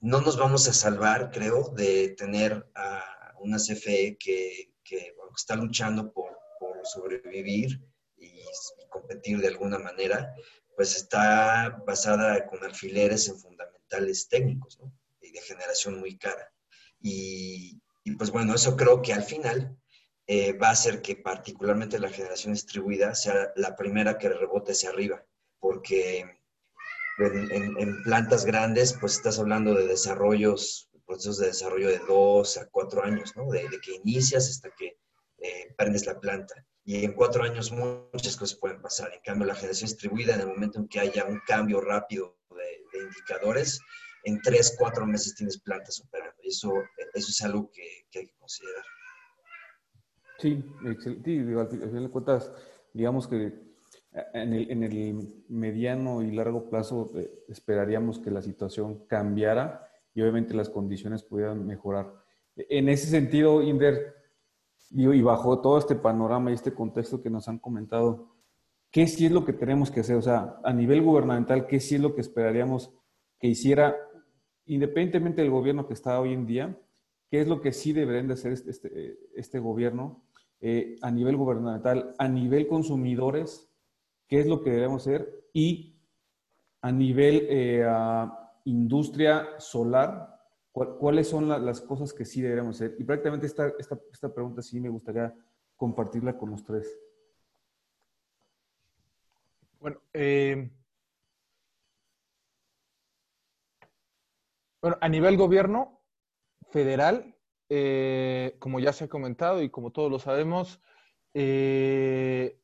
no nos vamos a salvar, creo, de tener a una CFE que, que está luchando por, por sobrevivir y, competir de alguna manera, pues está basada con alfileres en fundamentales técnicos ¿no? y de generación muy cara. Y, y, pues bueno, eso creo que al final eh, va a hacer que particularmente la generación distribuida sea la primera que rebote hacia arriba, porque en, en, plantas grandes, pues estás hablando de desarrollos procesos de desarrollo de dos a cuatro años, ¿no? De, que inicias hasta que eh, prendes la planta. Y en cuatro años muchas cosas pueden pasar. En cambio, la generación distribuida, en el momento en que haya un cambio rápido de, indicadores, en tres, cuatro meses tienes plantas operando. Eso, eso es algo que, hay que considerar. Sí, excelente. al final de cuentas, digamos que en el, en el mediano y largo plazo eh, esperaríamos que la situación cambiara y obviamente las condiciones pudieran mejorar. En ese sentido, Inder, y bajo todo este panorama y este contexto que nos han comentado, ¿qué sí es lo que tenemos que hacer? O sea, a nivel gubernamental, ¿qué sí es lo que esperaríamos que hiciera, independientemente del gobierno que está hoy en día, qué es lo que sí deberían de hacer este, este, este gobierno eh, a nivel gubernamental, a nivel consumidores, qué es lo que debemos hacer y a nivel eh, industria solar, ¿cuáles son las cosas que sí deberíamos hacer? Y prácticamente esta, esta, pregunta sí me gustaría compartirla con los tres. Bueno, eh, bueno, a nivel gobierno federal, eh, como ya se ha comentado y como todos lo sabemos, eh,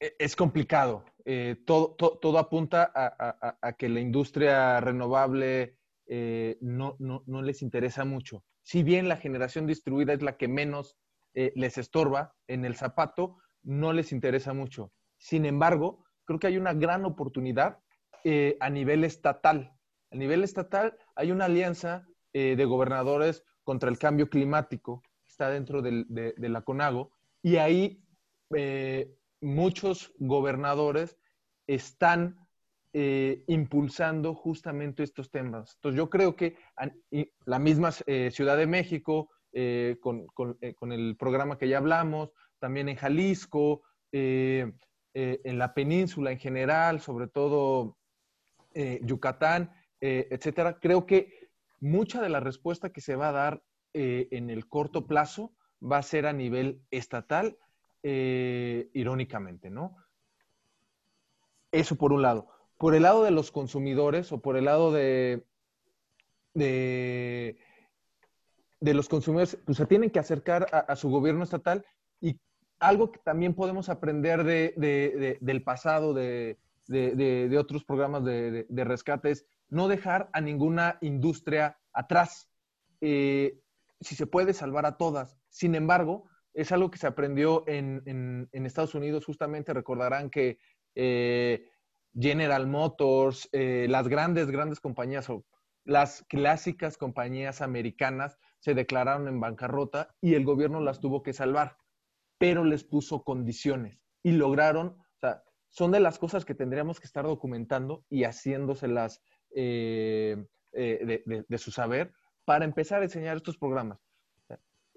e, es complicado. Eh, todo, todo, apunta a, que la industria renovable eh, no, les interesa mucho. Si bien la generación distribuida es la que menos les estorba en el zapato, no les interesa mucho. Sin embargo, creo que hay una gran oportunidad a nivel estatal. A nivel estatal hay una alianza de gobernadores contra el cambio climático, está dentro de, de la CONAGO, y ahí muchos gobernadores están eh, impulsando justamente estos temas. Entonces yo creo que la misma eh, Ciudad de México, eh, con, el programa que ya hablamos, también en Jalisco, en la península en general, sobre todo Yucatán, etcétera, creo que mucha de la respuesta que se va a dar en el corto plazo va a ser a nivel estatal eh, irónicamente, ¿no? Eso por un lado. Por el lado de los consumidores o por el lado de, de, los consumidores, pues se tienen que acercar a, su gobierno estatal y algo que también podemos aprender del pasado, de, otros programas de, rescate es no dejar a ninguna industria atrás. Eh, si se puede salvar a todas. Sin embargo, es algo que se aprendió en, Estados Unidos, justamente recordarán que eh, General Motors, eh, las grandes, grandes compañías o las clásicas compañías americanas se declararon en bancarrota y el gobierno las tuvo que salvar, pero les puso condiciones y lograron, o sea, son de las cosas que tendríamos que estar documentando y haciéndoselas eh, de su saber para empezar a enseñar estos programas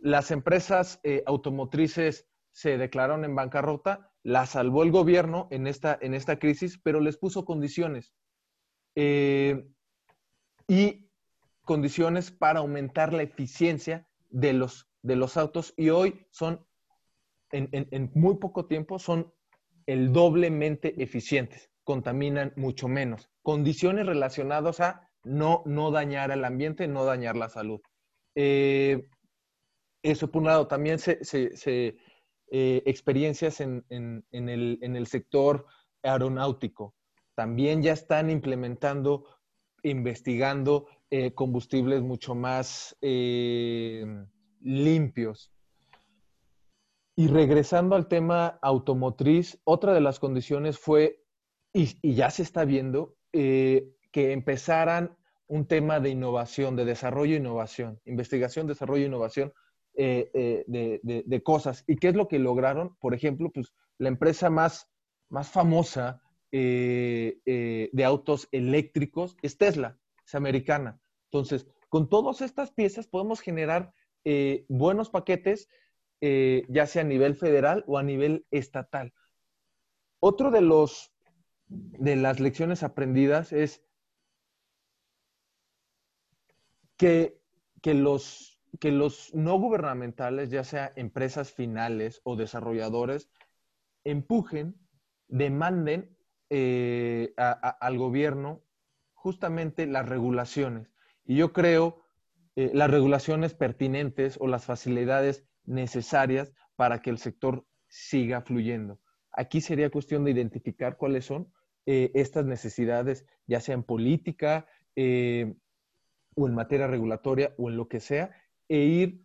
las empresas eh, automotrices se declararon en bancarrota, la salvó el gobierno en esta, en esta crisis, pero les puso condiciones. Eh, y condiciones para aumentar la eficiencia de los, de los autos y hoy son en, muy poco tiempo son el doblemente eficientes, contaminan mucho menos. Condiciones relacionadas a no, no dañar al ambiente, no dañar la salud. Eh, eso por un lado, también se, eh, experiencias en, el, sector aeronáutico. También ya están implementando, investigando eh, combustibles mucho más limpios. Y regresando al tema automotriz, otra de las condiciones fue, y, ya se está viendo, eh, que empezaran un tema de innovación, de desarrollo e innovación, investigación, desarrollo e innovación eh, eh, de, cosas. ¿Y qué es lo que lograron? Por ejemplo, pues la empresa más, más famosa de autos eléctricos es Tesla, es americana. Entonces, con todas estas piezas podemos generar buenos paquetes eh, ya sea a nivel federal o a nivel estatal. Otro de los de las lecciones aprendidas es que, los, que los no gubernamentales, ya sea empresas finales o desarrolladores, empujen, demanden eh, al gobierno justamente las regulaciones. Y yo creo eh, las regulaciones pertinentes o las facilidades necesarias para que el sector siga fluyendo. Aquí sería cuestión de identificar cuáles son eh, estas necesidades, ya sea en política eh, o en materia regulatoria o en lo que sea, e ir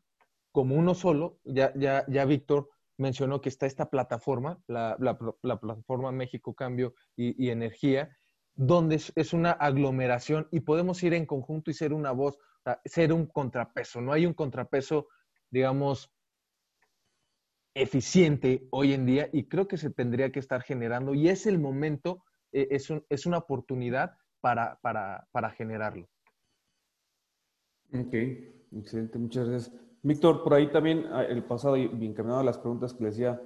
como uno solo. Ya, ya, ya Víctor mencionó que está esta plataforma, la, plataforma México Cambio y, Energía, donde es, una aglomeración y podemos ir en conjunto y ser una voz, ser un contrapeso. No hay un contrapeso, digamos, eficiente hoy en día y creo que se tendría que estar generando y es el momento, eh, es, es, una oportunidad para, para, para, generarlo. Ok, excelente, muchas gracias. Víctor, por ahí también ah, el pasado y encaminado a las preguntas que le decía,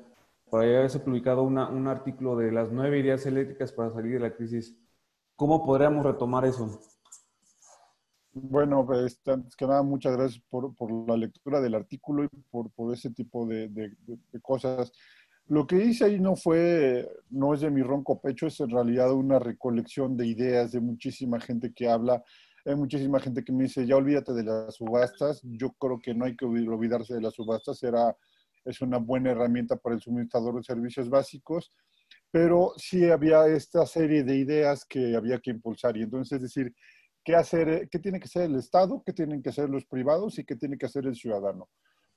por ahí había publicado una, un artículo de las nueve ideas eléctricas para salir de la crisis. ¿Cómo podríamos retomar eso? Bueno, pues, antes que nada, muchas gracias por, por la lectura del artículo y por, por ese tipo de, de, cosas. Lo que hice ahí no fue, no es de mi ronco pecho, es en realidad una recolección de ideas de muchísima gente que habla. Hay muchísima gente que me dice, ya olvídate de las subastas. Yo creo que no hay que olvidarse de las subastas. Era, es una buena herramienta para el suministrador de servicios básicos pero sí había esta serie de ideas que había que impulsar. Y entonces, es decir, qué hacer, qué tiene que hacer el Estado, qué tienen que hacer los privados y qué tiene que hacer el ciudadano.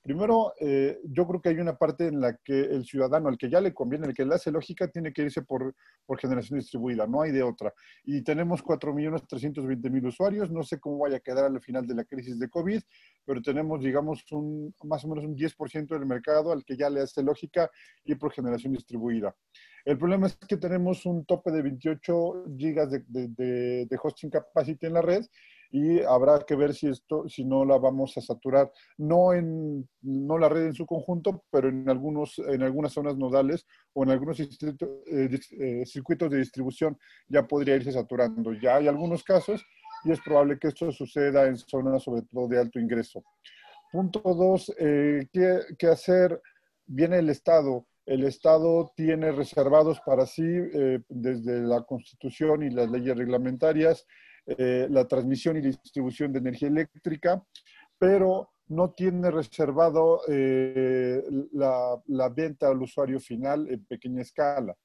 Primero, eh, yo creo que hay una parte en la que el ciudadano, al que ya le conviene, el que le hace lógica, tiene que irse por, por generación distribuida, no hay de otra. Y tenemos 4.320.000 usuarios, no sé cómo vaya a quedar al final de la crisis de COVID, pero tenemos, digamos, un, más o menos un 10% del mercado al que ya le hace lógica ir por generación distribuida. El problema es que tenemos un tope de 28 gigas de, de, hosting capacity en la red y habrá que ver si esto, si no la vamos a saturar, no en no la red en su conjunto, pero en algunos, en algunas zonas nodales o en algunos eh, eh, circuitos de distribución ya podría irse saturando. Ya hay algunos casos y es probable que esto suceda en zonas sobre todo de alto ingreso. Punto dos, eh, ¿qué, ¿qué hacer? Viene el Estado el Estado tiene reservados para sí, desde la Constitución y las leyes reglamentarias, eh, la transmisión y distribución de energía eléctrica, pero no tiene reservado eh, la, la, venta al usuario final en pequeña escala.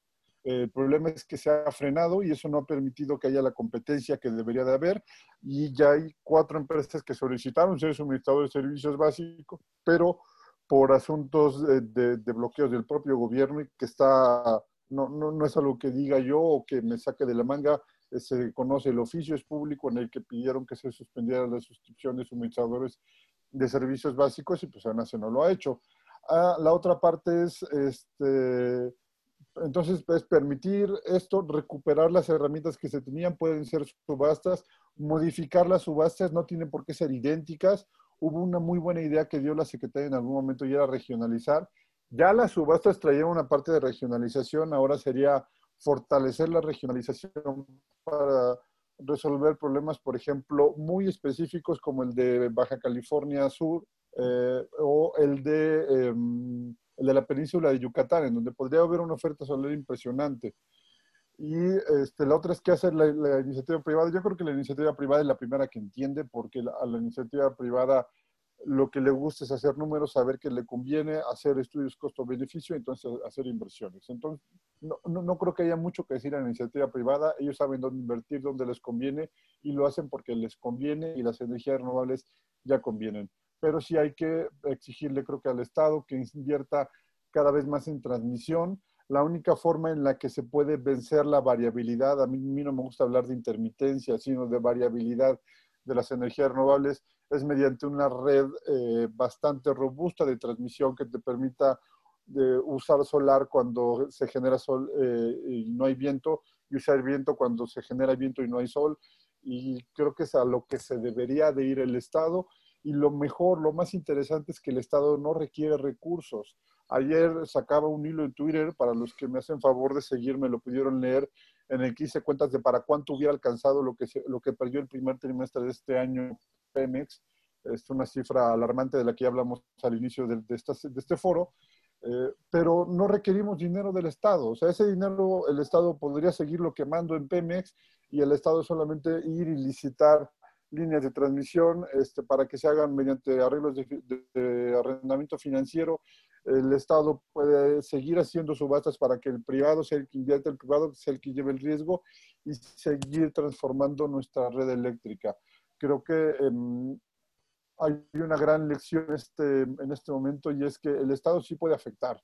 El problema es que se ha frenado y eso no ha permitido que haya la competencia que debería de haber y ya hay cuatro empresas que solicitaron ser suministradores de servicios básicos, pero por asuntos de, bloqueos del propio gobierno y que está, no, no, no, es algo que diga yo o que me saque de la manga, se conoce el oficio, es público en el que pidieron que se suspendiera la suscripción de suministradores de servicios básicos y pues ANASE no lo ha hecho. Ah, la otra parte es, este, entonces, es permitir esto, recuperar las herramientas que se tenían, pueden ser subastas, modificar las subastas, no tienen por qué ser idénticas hubo una muy buena idea que dio la Secretaría en algún momento y era regionalizar. Ya las subastas traían una parte de regionalización, ahora sería fortalecer la regionalización para resolver problemas, por ejemplo, muy específicos como el de Baja California Sur eh, o el de, em, el de la península de Yucatán, en donde podría haber una oferta solar impresionante. Y este, la otra es qué hacer la, la, iniciativa privada. Yo creo que la iniciativa privada es la primera que entiende, porque la, a la iniciativa privada lo que le gusta es hacer números, saber que le conviene, hacer estudios costo-beneficio, entonces hacer inversiones. Entonces, no, no, no, creo que haya mucho que decir a la iniciativa privada. Ellos saben dónde invertir, dónde les conviene y lo hacen porque les conviene y las energías renovables ya convienen. Pero sí hay que exigirle, creo que al Estado, que invierta cada vez más en transmisión. La única forma en la que se puede vencer la variabilidad, a mí, a mí no me gusta hablar de intermitencia, sino de variabilidad de las energías renovables, es mediante una red eh, bastante robusta de transmisión que te permita usar solar cuando se genera sol eh, y no hay viento, y usar viento cuando se genera viento y no hay sol. Y creo que es a lo que se debería de ir el Estado. Y lo mejor, lo más interesante es que el Estado no requiere recursos. Ayer sacaba un hilo en Twitter, para los que me hacen favor de seguirme, lo pudieron leer, en el que hice cuentas de para cuánto hubiera alcanzado lo que, lo que perdió el primer trimestre de este año Pemex. Es una cifra alarmante de la que ya hablamos al inicio de, de, esta, de este foro. Eh, pero no requerimos dinero del Estado. O sea, ese dinero el Estado podría seguirlo quemando en Pemex y el Estado solamente ir y licitar líneas de transmisión este, para que se hagan mediante arreglos de, de, de, arrendamiento financiero. El Estado puede seguir haciendo subastas para que el privado sea el que invierte, el privado sea el que lleve el riesgo y seguir transformando nuestra red eléctrica. Creo que eh, hay una gran lección este, en este momento y es que el Estado sí puede afectar.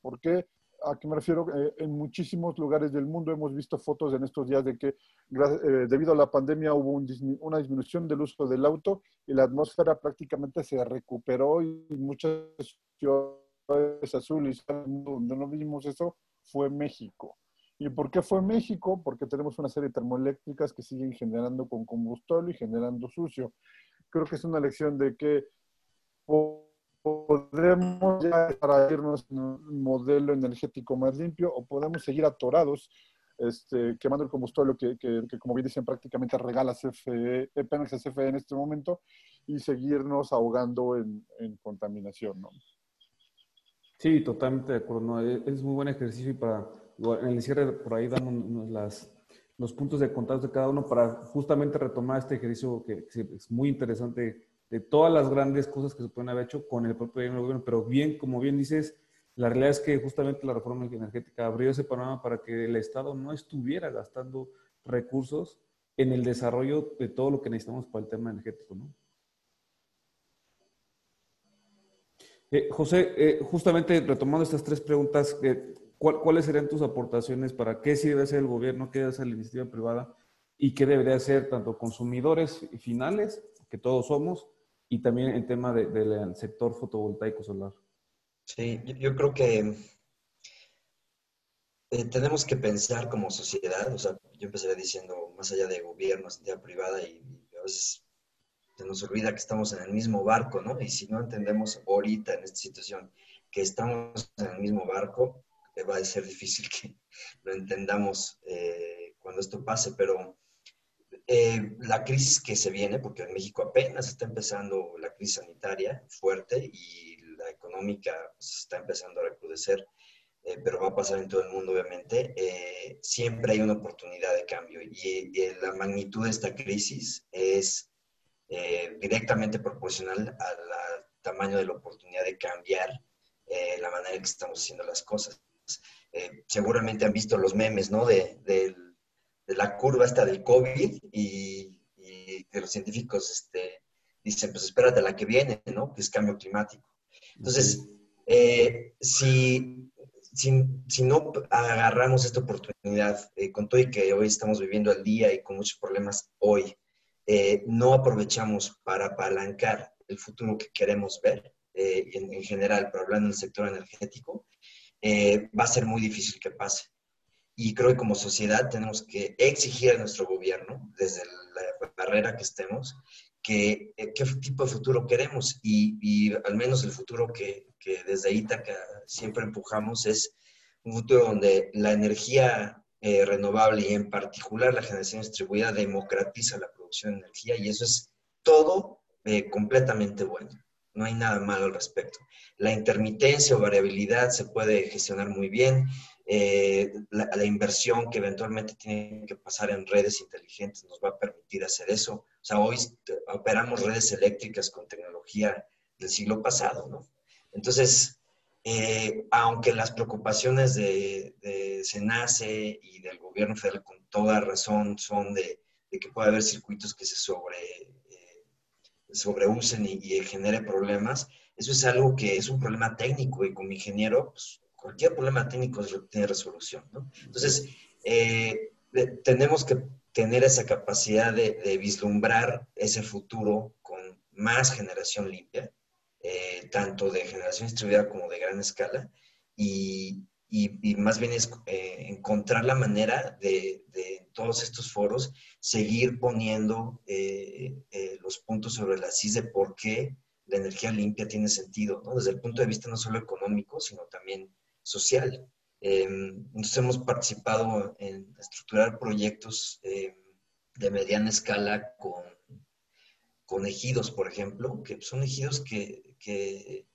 ¿Por qué? ¿A qué me refiero? Eh, en muchísimos lugares del mundo hemos visto fotos en estos días de que eh, debido a la pandemia hubo un dismi una disminución del uso del auto y la atmósfera prácticamente se recuperó y muchas ciudades azules donde no vimos eso fue México. ¿Y por qué fue México? Porque tenemos una serie de termoeléctricas que siguen generando con combustible y generando sucio. Creo que es una lección de que podemos ya en un modelo energético más limpio o podemos seguir atorados este, quemando el combustible que, que, como bien dicen, prácticamente regala CFE, Pemex a CFE en este momento y seguirnos ahogando en, en contaminación. ¿no? Sí, totalmente de acuerdo. ¿no? Es muy buen ejercicio y para, en el cierre, por ahí damos las, los puntos de contacto de cada uno para justamente retomar este ejercicio que, que es muy interesante de todas las grandes cosas que se pueden haber hecho con el propio gobierno, pero bien, como bien dices, la realidad es que justamente la reforma energética abrió ese panorama para que el Estado no estuviera gastando recursos en el desarrollo de todo lo que necesitamos para el tema energético, ¿no? Eh, José, eh, justamente retomando estas tres preguntas, eh, ¿cuál, ¿cuáles serían tus aportaciones para qué sí debe hacer el gobierno, qué debe hacer la iniciativa privada y qué debería hacer tanto consumidores finales, que todos somos, y también el tema del de, de sector fotovoltaico solar? Sí, yo creo que tenemos que pensar como sociedad, o sea, yo empezaría diciendo más allá de gobierno, entidad privada, y, a veces se nos olvida que estamos en el mismo barco, ¿no? Y si no entendemos ahorita en esta situación que estamos en el mismo barco, eh, va a ser difícil que lo entendamos eh, cuando esto pase, pero eh, la crisis que se viene, porque en México apenas está empezando la crisis sanitaria fuerte y la económica pues, está empezando a recrudecer, eh, pero va a pasar en todo el mundo, obviamente, eh, siempre hay una oportunidad de cambio y, y la magnitud de esta crisis es eh, directamente proporcional al tamaño de la oportunidad de cambiar eh, la manera en que estamos haciendo las cosas. Eh, seguramente han visto los memes, ¿no? De, de, de la curva esta del COVID y, y que los científicos este, dicen, pues espérate a la que viene, ¿no? Que es cambio climático. Entonces, eh, si, si, si, no agarramos esta oportunidad, eh, con todo y que hoy estamos viviendo al día y con muchos problemas hoy, eh, no aprovechamos para apalancar el futuro que queremos ver, eh, en, en, general, pero hablando del sector energético, eh, va a ser muy difícil que pase. Y creo que como sociedad tenemos que exigir a nuestro gobierno, desde la barrera que estemos, que, qué tipo de futuro queremos y, y al menos el futuro que, que, desde Ítaca siempre empujamos es un futuro donde la energía eh, renovable y en particular la generación distribuida democratiza la producción de energía y eso es todo eh, completamente bueno. no hay nada malo al respecto. La intermitencia o variabilidad se puede gestionar muy bien. Eh, la, inversión que eventualmente tiene que pasar en redes inteligentes nos va a permitir hacer eso. O sea, hoy operamos redes eléctricas con tecnología del siglo pasado, ¿no? Entonces, eh, aunque las preocupaciones de, de SENACE y del gobierno federal con toda razón son de, que puede haber circuitos que se sobre, eh, sobreusen y, y, genere problemas, eso es algo que es un problema técnico y como ingeniero, pues, cualquier problema técnico tiene resolución. Entonces, eh, tenemos que tener esa capacidad de, vislumbrar ese futuro con más generación limpia, eh, tanto de generación distribuida como de gran escala, y, y, más bien es eh, encontrar la manera de, todos estos foros seguir poniendo los puntos sobre la CIS de por qué la energía limpia tiene sentido, ¿no? desde el punto de vista no solo económico, sino también social. Em, nosotros hemos participado en estructurar proyectos em, de mediana escala con, con, ejidos, por ejemplo, que son ejidos que, que,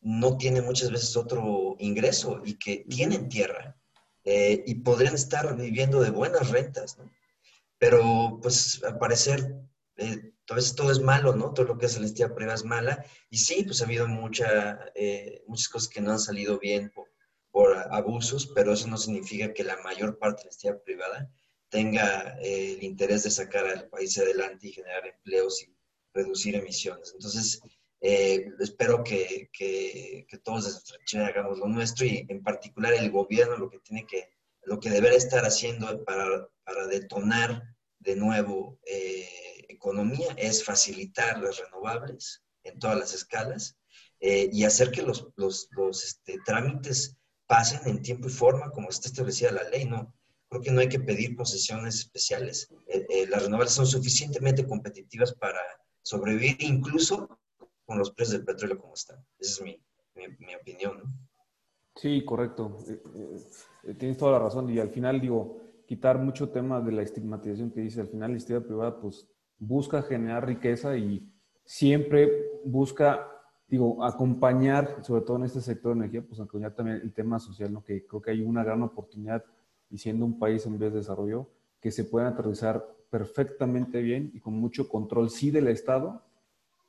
no tienen muchas veces otro ingreso y que tienen tierra eh, y podrían estar viviendo de buenas rentas, ¿no? Pero, pues, al parecer, eh, todo, todo es malo, ¿no? Todo lo que es la energía privada es mala. Y sí, pues ha habido mucha, eh, muchas cosas que no han salido bien por, por abusos, pero eso no significa que la mayor parte de la entidad privada tenga eh, el interés de sacar al país adelante y generar empleos y reducir emisiones. Entonces, eh, espero que, que, todos desde hagamos lo nuestro y en particular el gobierno lo que tiene que, lo que deberá estar haciendo para, para detonar de nuevo eh, economía es facilitar las renovables en todas las escalas y hacer que los, los, los este, trámites pasen en tiempo y forma como está establecida la ley, ¿no? Creo que no hay que pedir posesiones especiales. Eh, eh, las renovables son suficientemente competitivas para sobrevivir incluso con los precios del petróleo como están. Esa es mi, mi, opinión. Sí, correcto. Eh, tienes toda la razón. Y al final, digo, quitar mucho tema de la estigmatización que dice, al final la institución privada pues busca generar riqueza y siempre busca digo, acompañar, sobre todo en este sector de energía, pues acompañar también el tema social, ¿no? que creo que hay una gran oportunidad, y siendo un país en vez de desarrollo, que se puedan aterrizar perfectamente bien y con mucho control, sí, del Estado,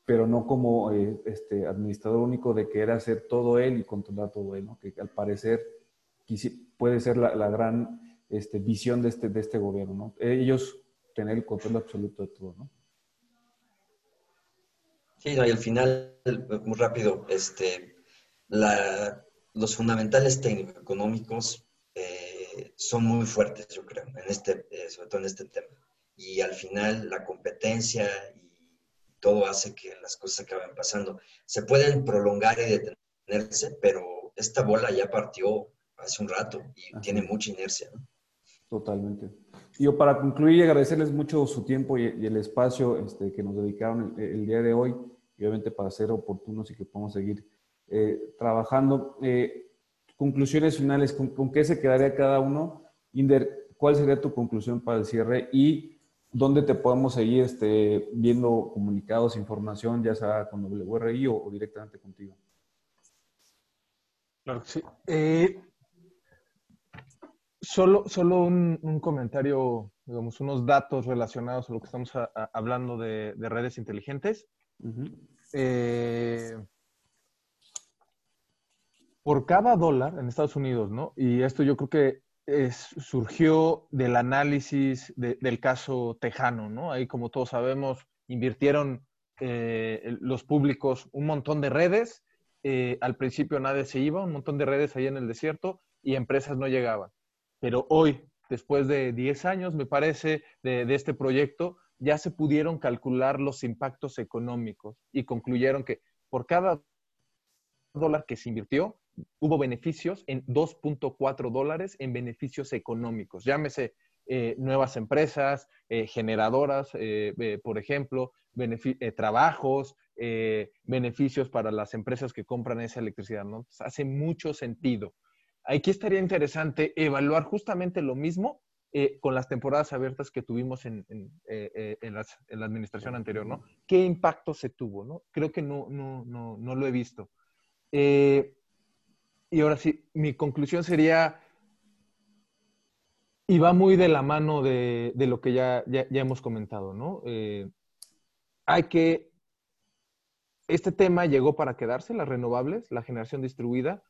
pero no como eh, este administrador único de querer hacer todo él y controlar todo él, ¿no? que al parecer puede ser la, la gran este, visión de este, de este gobierno, ¿no? ellos tener el control absoluto de todo. ¿no? Sí, y al final, muy rápido, este, los fundamentales técnico-económicos eh, son muy fuertes, yo creo, en este, eh, sobre todo en este tema. Y al final la competencia y todo hace que las cosas acaben pasando. Se pueden prolongar y detenerse, pero esta bola ya partió hace un rato y tiene mucha inercia. Totalmente. Y yo para concluir, agradecerles mucho su tiempo y, el espacio este, que nos dedicaron el, día de hoy, y obviamente para ser oportunos y que podamos seguir eh, trabajando. Eh, conclusiones finales, ¿con, qué se quedaría cada uno? Inder, ¿cuál sería tu conclusión para el cierre y dónde te podemos seguir este, viendo comunicados, información, ya sea con WRI o, o directamente contigo? Claro que sí. Eh, Solo, solo un, comentario, digamos, unos datos relacionados a lo que estamos hablando de, redes inteligentes. Eh, por cada dólar en Estados Unidos, ¿no? Y esto yo creo que surgió del análisis del caso tejano, ¿no? Ahí, como todos sabemos, invirtieron eh, los públicos un montón de redes. Eh, al principio nadie se iba, un montón de redes ahí en el desierto y empresas no llegaban. Pero hoy, después de 10 años, me parece, de, este proyecto, ya se pudieron calcular los impactos económicos y concluyeron que por cada dólar que se invirtió, hubo beneficios en 2.4 dólares en beneficios económicos. Llámese eh, nuevas empresas, eh, generadoras, eh, por ejemplo, trabajos, beneficios para las empresas que compran esa electricidad. ¿no? hace mucho sentido. Aquí estaría interesante evaluar justamente lo mismo eh, con las temporadas abiertas que tuvimos en, eh, la administración anterior, ¿no? ¿Qué impacto se tuvo, no? Creo que no, no, no, no lo he visto. Y ahora sí, mi conclusión sería, y va muy de la mano de, lo que ya, ya, hemos comentado, ¿no? hay que, este tema llegó para quedarse, las renovables, la generación distribuida,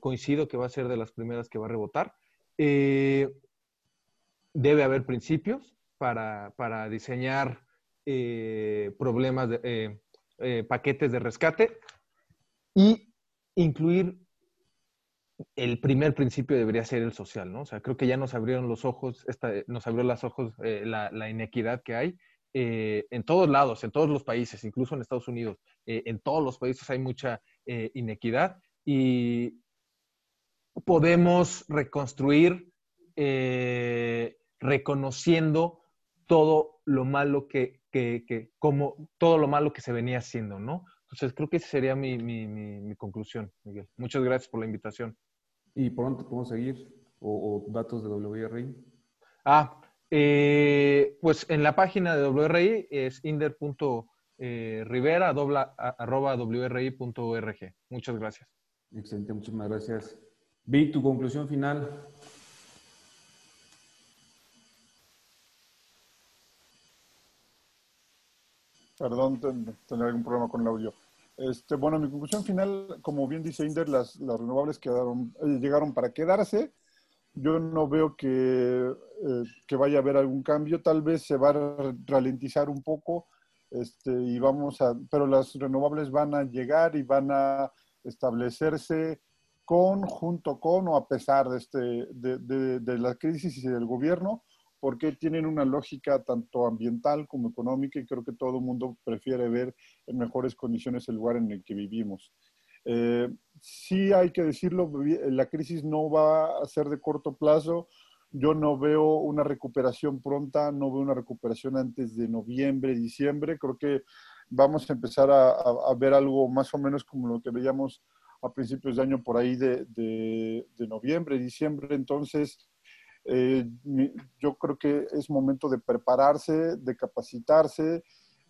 coincido que va a ser de las primeras que va a rebotar. Eh, debe haber principios para, diseñar eh, problemas, de, eh, paquetes de rescate y incluir el primer principio debería ser el social, ¿no? O sea, creo que ya nos abrieron los ojos, esta, nos abrió los ojos la, inequidad que hay en todos lados, en todos los países, incluso en Estados Unidos. en todos los países hay mucha inequidad y podemos reconstruir eh, reconociendo todo lo malo que, como todo lo malo que se venía haciendo, ¿no? Entonces creo que esa sería mi, conclusión, Miguel. Muchas gracias por la invitación. ¿Y por dónde podemos seguir? ¿O, datos de WRI? Ah, eh, pues en la página de WRI es inder.rivera wri.org. Muchas gracias. Excelente, muchísimas gracias. Vi tu conclusión final. Perdón, tener algún problema con el audio. Este, bueno, mi conclusión final, como bien dice Inder, las, las renovables quedaron, eh, llegaron para quedarse. Yo no veo que, eh, que, vaya a haber algún cambio. Tal vez se va a ralentizar un poco, este, y vamos a, pero las renovables van a llegar y van a establecerse con, junto con o a pesar de, este, de, de, la crisis y del gobierno, porque tienen una lógica tanto ambiental como económica y creo que todo el mundo prefiere ver en mejores condiciones el lugar en el que vivimos. Eh, sí hay que decirlo, la crisis no va a ser de corto plazo. Yo no veo una recuperación pronta, no veo una recuperación antes de noviembre, diciembre. Creo que vamos a empezar a, ver algo más o menos como lo que veíamos a principios de año por ahí de, de, noviembre, diciembre. Entonces, eh, yo creo que es momento de prepararse, de capacitarse,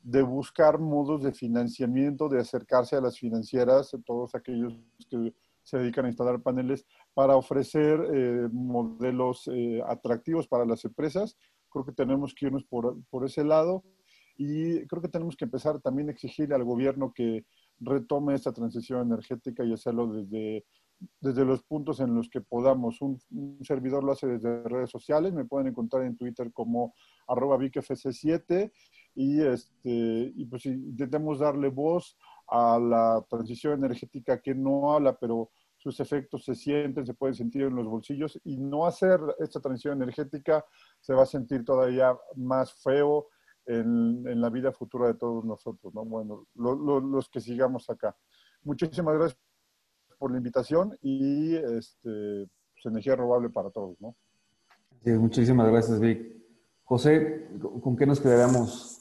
de buscar modos de financiamiento, de acercarse a las financieras, todos aquellos que se dedican a instalar paneles, para ofrecer eh, modelos eh, atractivos para las empresas. Creo que tenemos que irnos por, por ese lado y creo que tenemos que empezar también a exigirle al gobierno que retome esta transición energética y hacerlo desde, desde los puntos en los que podamos. Un, servidor lo hace desde redes sociales, me pueden encontrar en Twitter como arroba VicFC7 y, este, y pues intentemos darle voz a la transición energética que no habla, pero sus efectos se sienten, se pueden sentir en los bolsillos y no hacer esta transición energética se va a sentir todavía más feo, en, la vida futura de todos nosotros, ¿no? Bueno, los que sigamos acá. Muchísimas gracias por la invitación y este, pues, energía robable para todos, ¿no? muchísimas gracias, Vic. José, ¿con qué nos quedaríamos?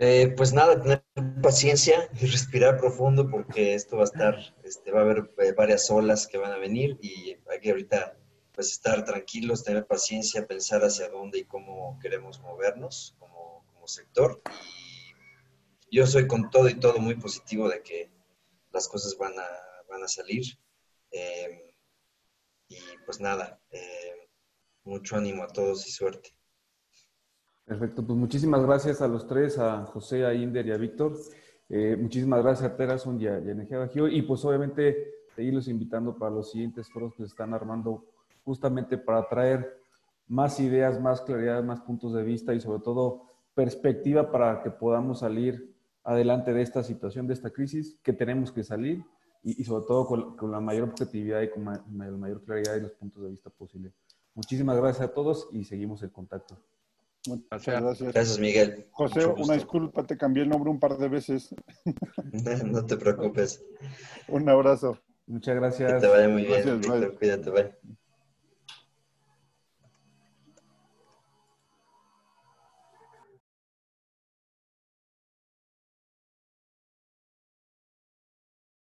Eh, pues nada, tener paciencia y respirar profundo porque esto va a estar, este, va a haber eh, varias olas que van a venir y hay que ahorita pues estar tranquilos, tener paciencia, pensar hacia dónde y cómo queremos movernos como, como sector. Y yo soy con todo y todo muy positivo de que las cosas van a, van a salir. Eh, y pues nada, eh, mucho ánimo a todos y suerte. Perfecto, pues muchísimas gracias a los tres, a José, a Inder y a Víctor. Eh, muchísimas gracias a Terasun y a, y a Energía Bajío. Y pues obviamente seguirlos invitando para los siguientes foros que se están armando justamente para traer más ideas, más claridad, más puntos de vista y sobre todo perspectiva para que podamos salir adelante de esta situación, de esta crisis, que tenemos que salir y, sobre todo con, la mayor objetividad y con la mayor claridad y los puntos de vista posible. Muchísimas gracias a todos y seguimos el contacto. Muchas gracias. Gracias, Miguel. José, una disculpa, te cambié el nombre un par de veces. no te preocupes. un abrazo. Muchas gracias. Que te vaya muy bien. Gracias, Cuídate, bye.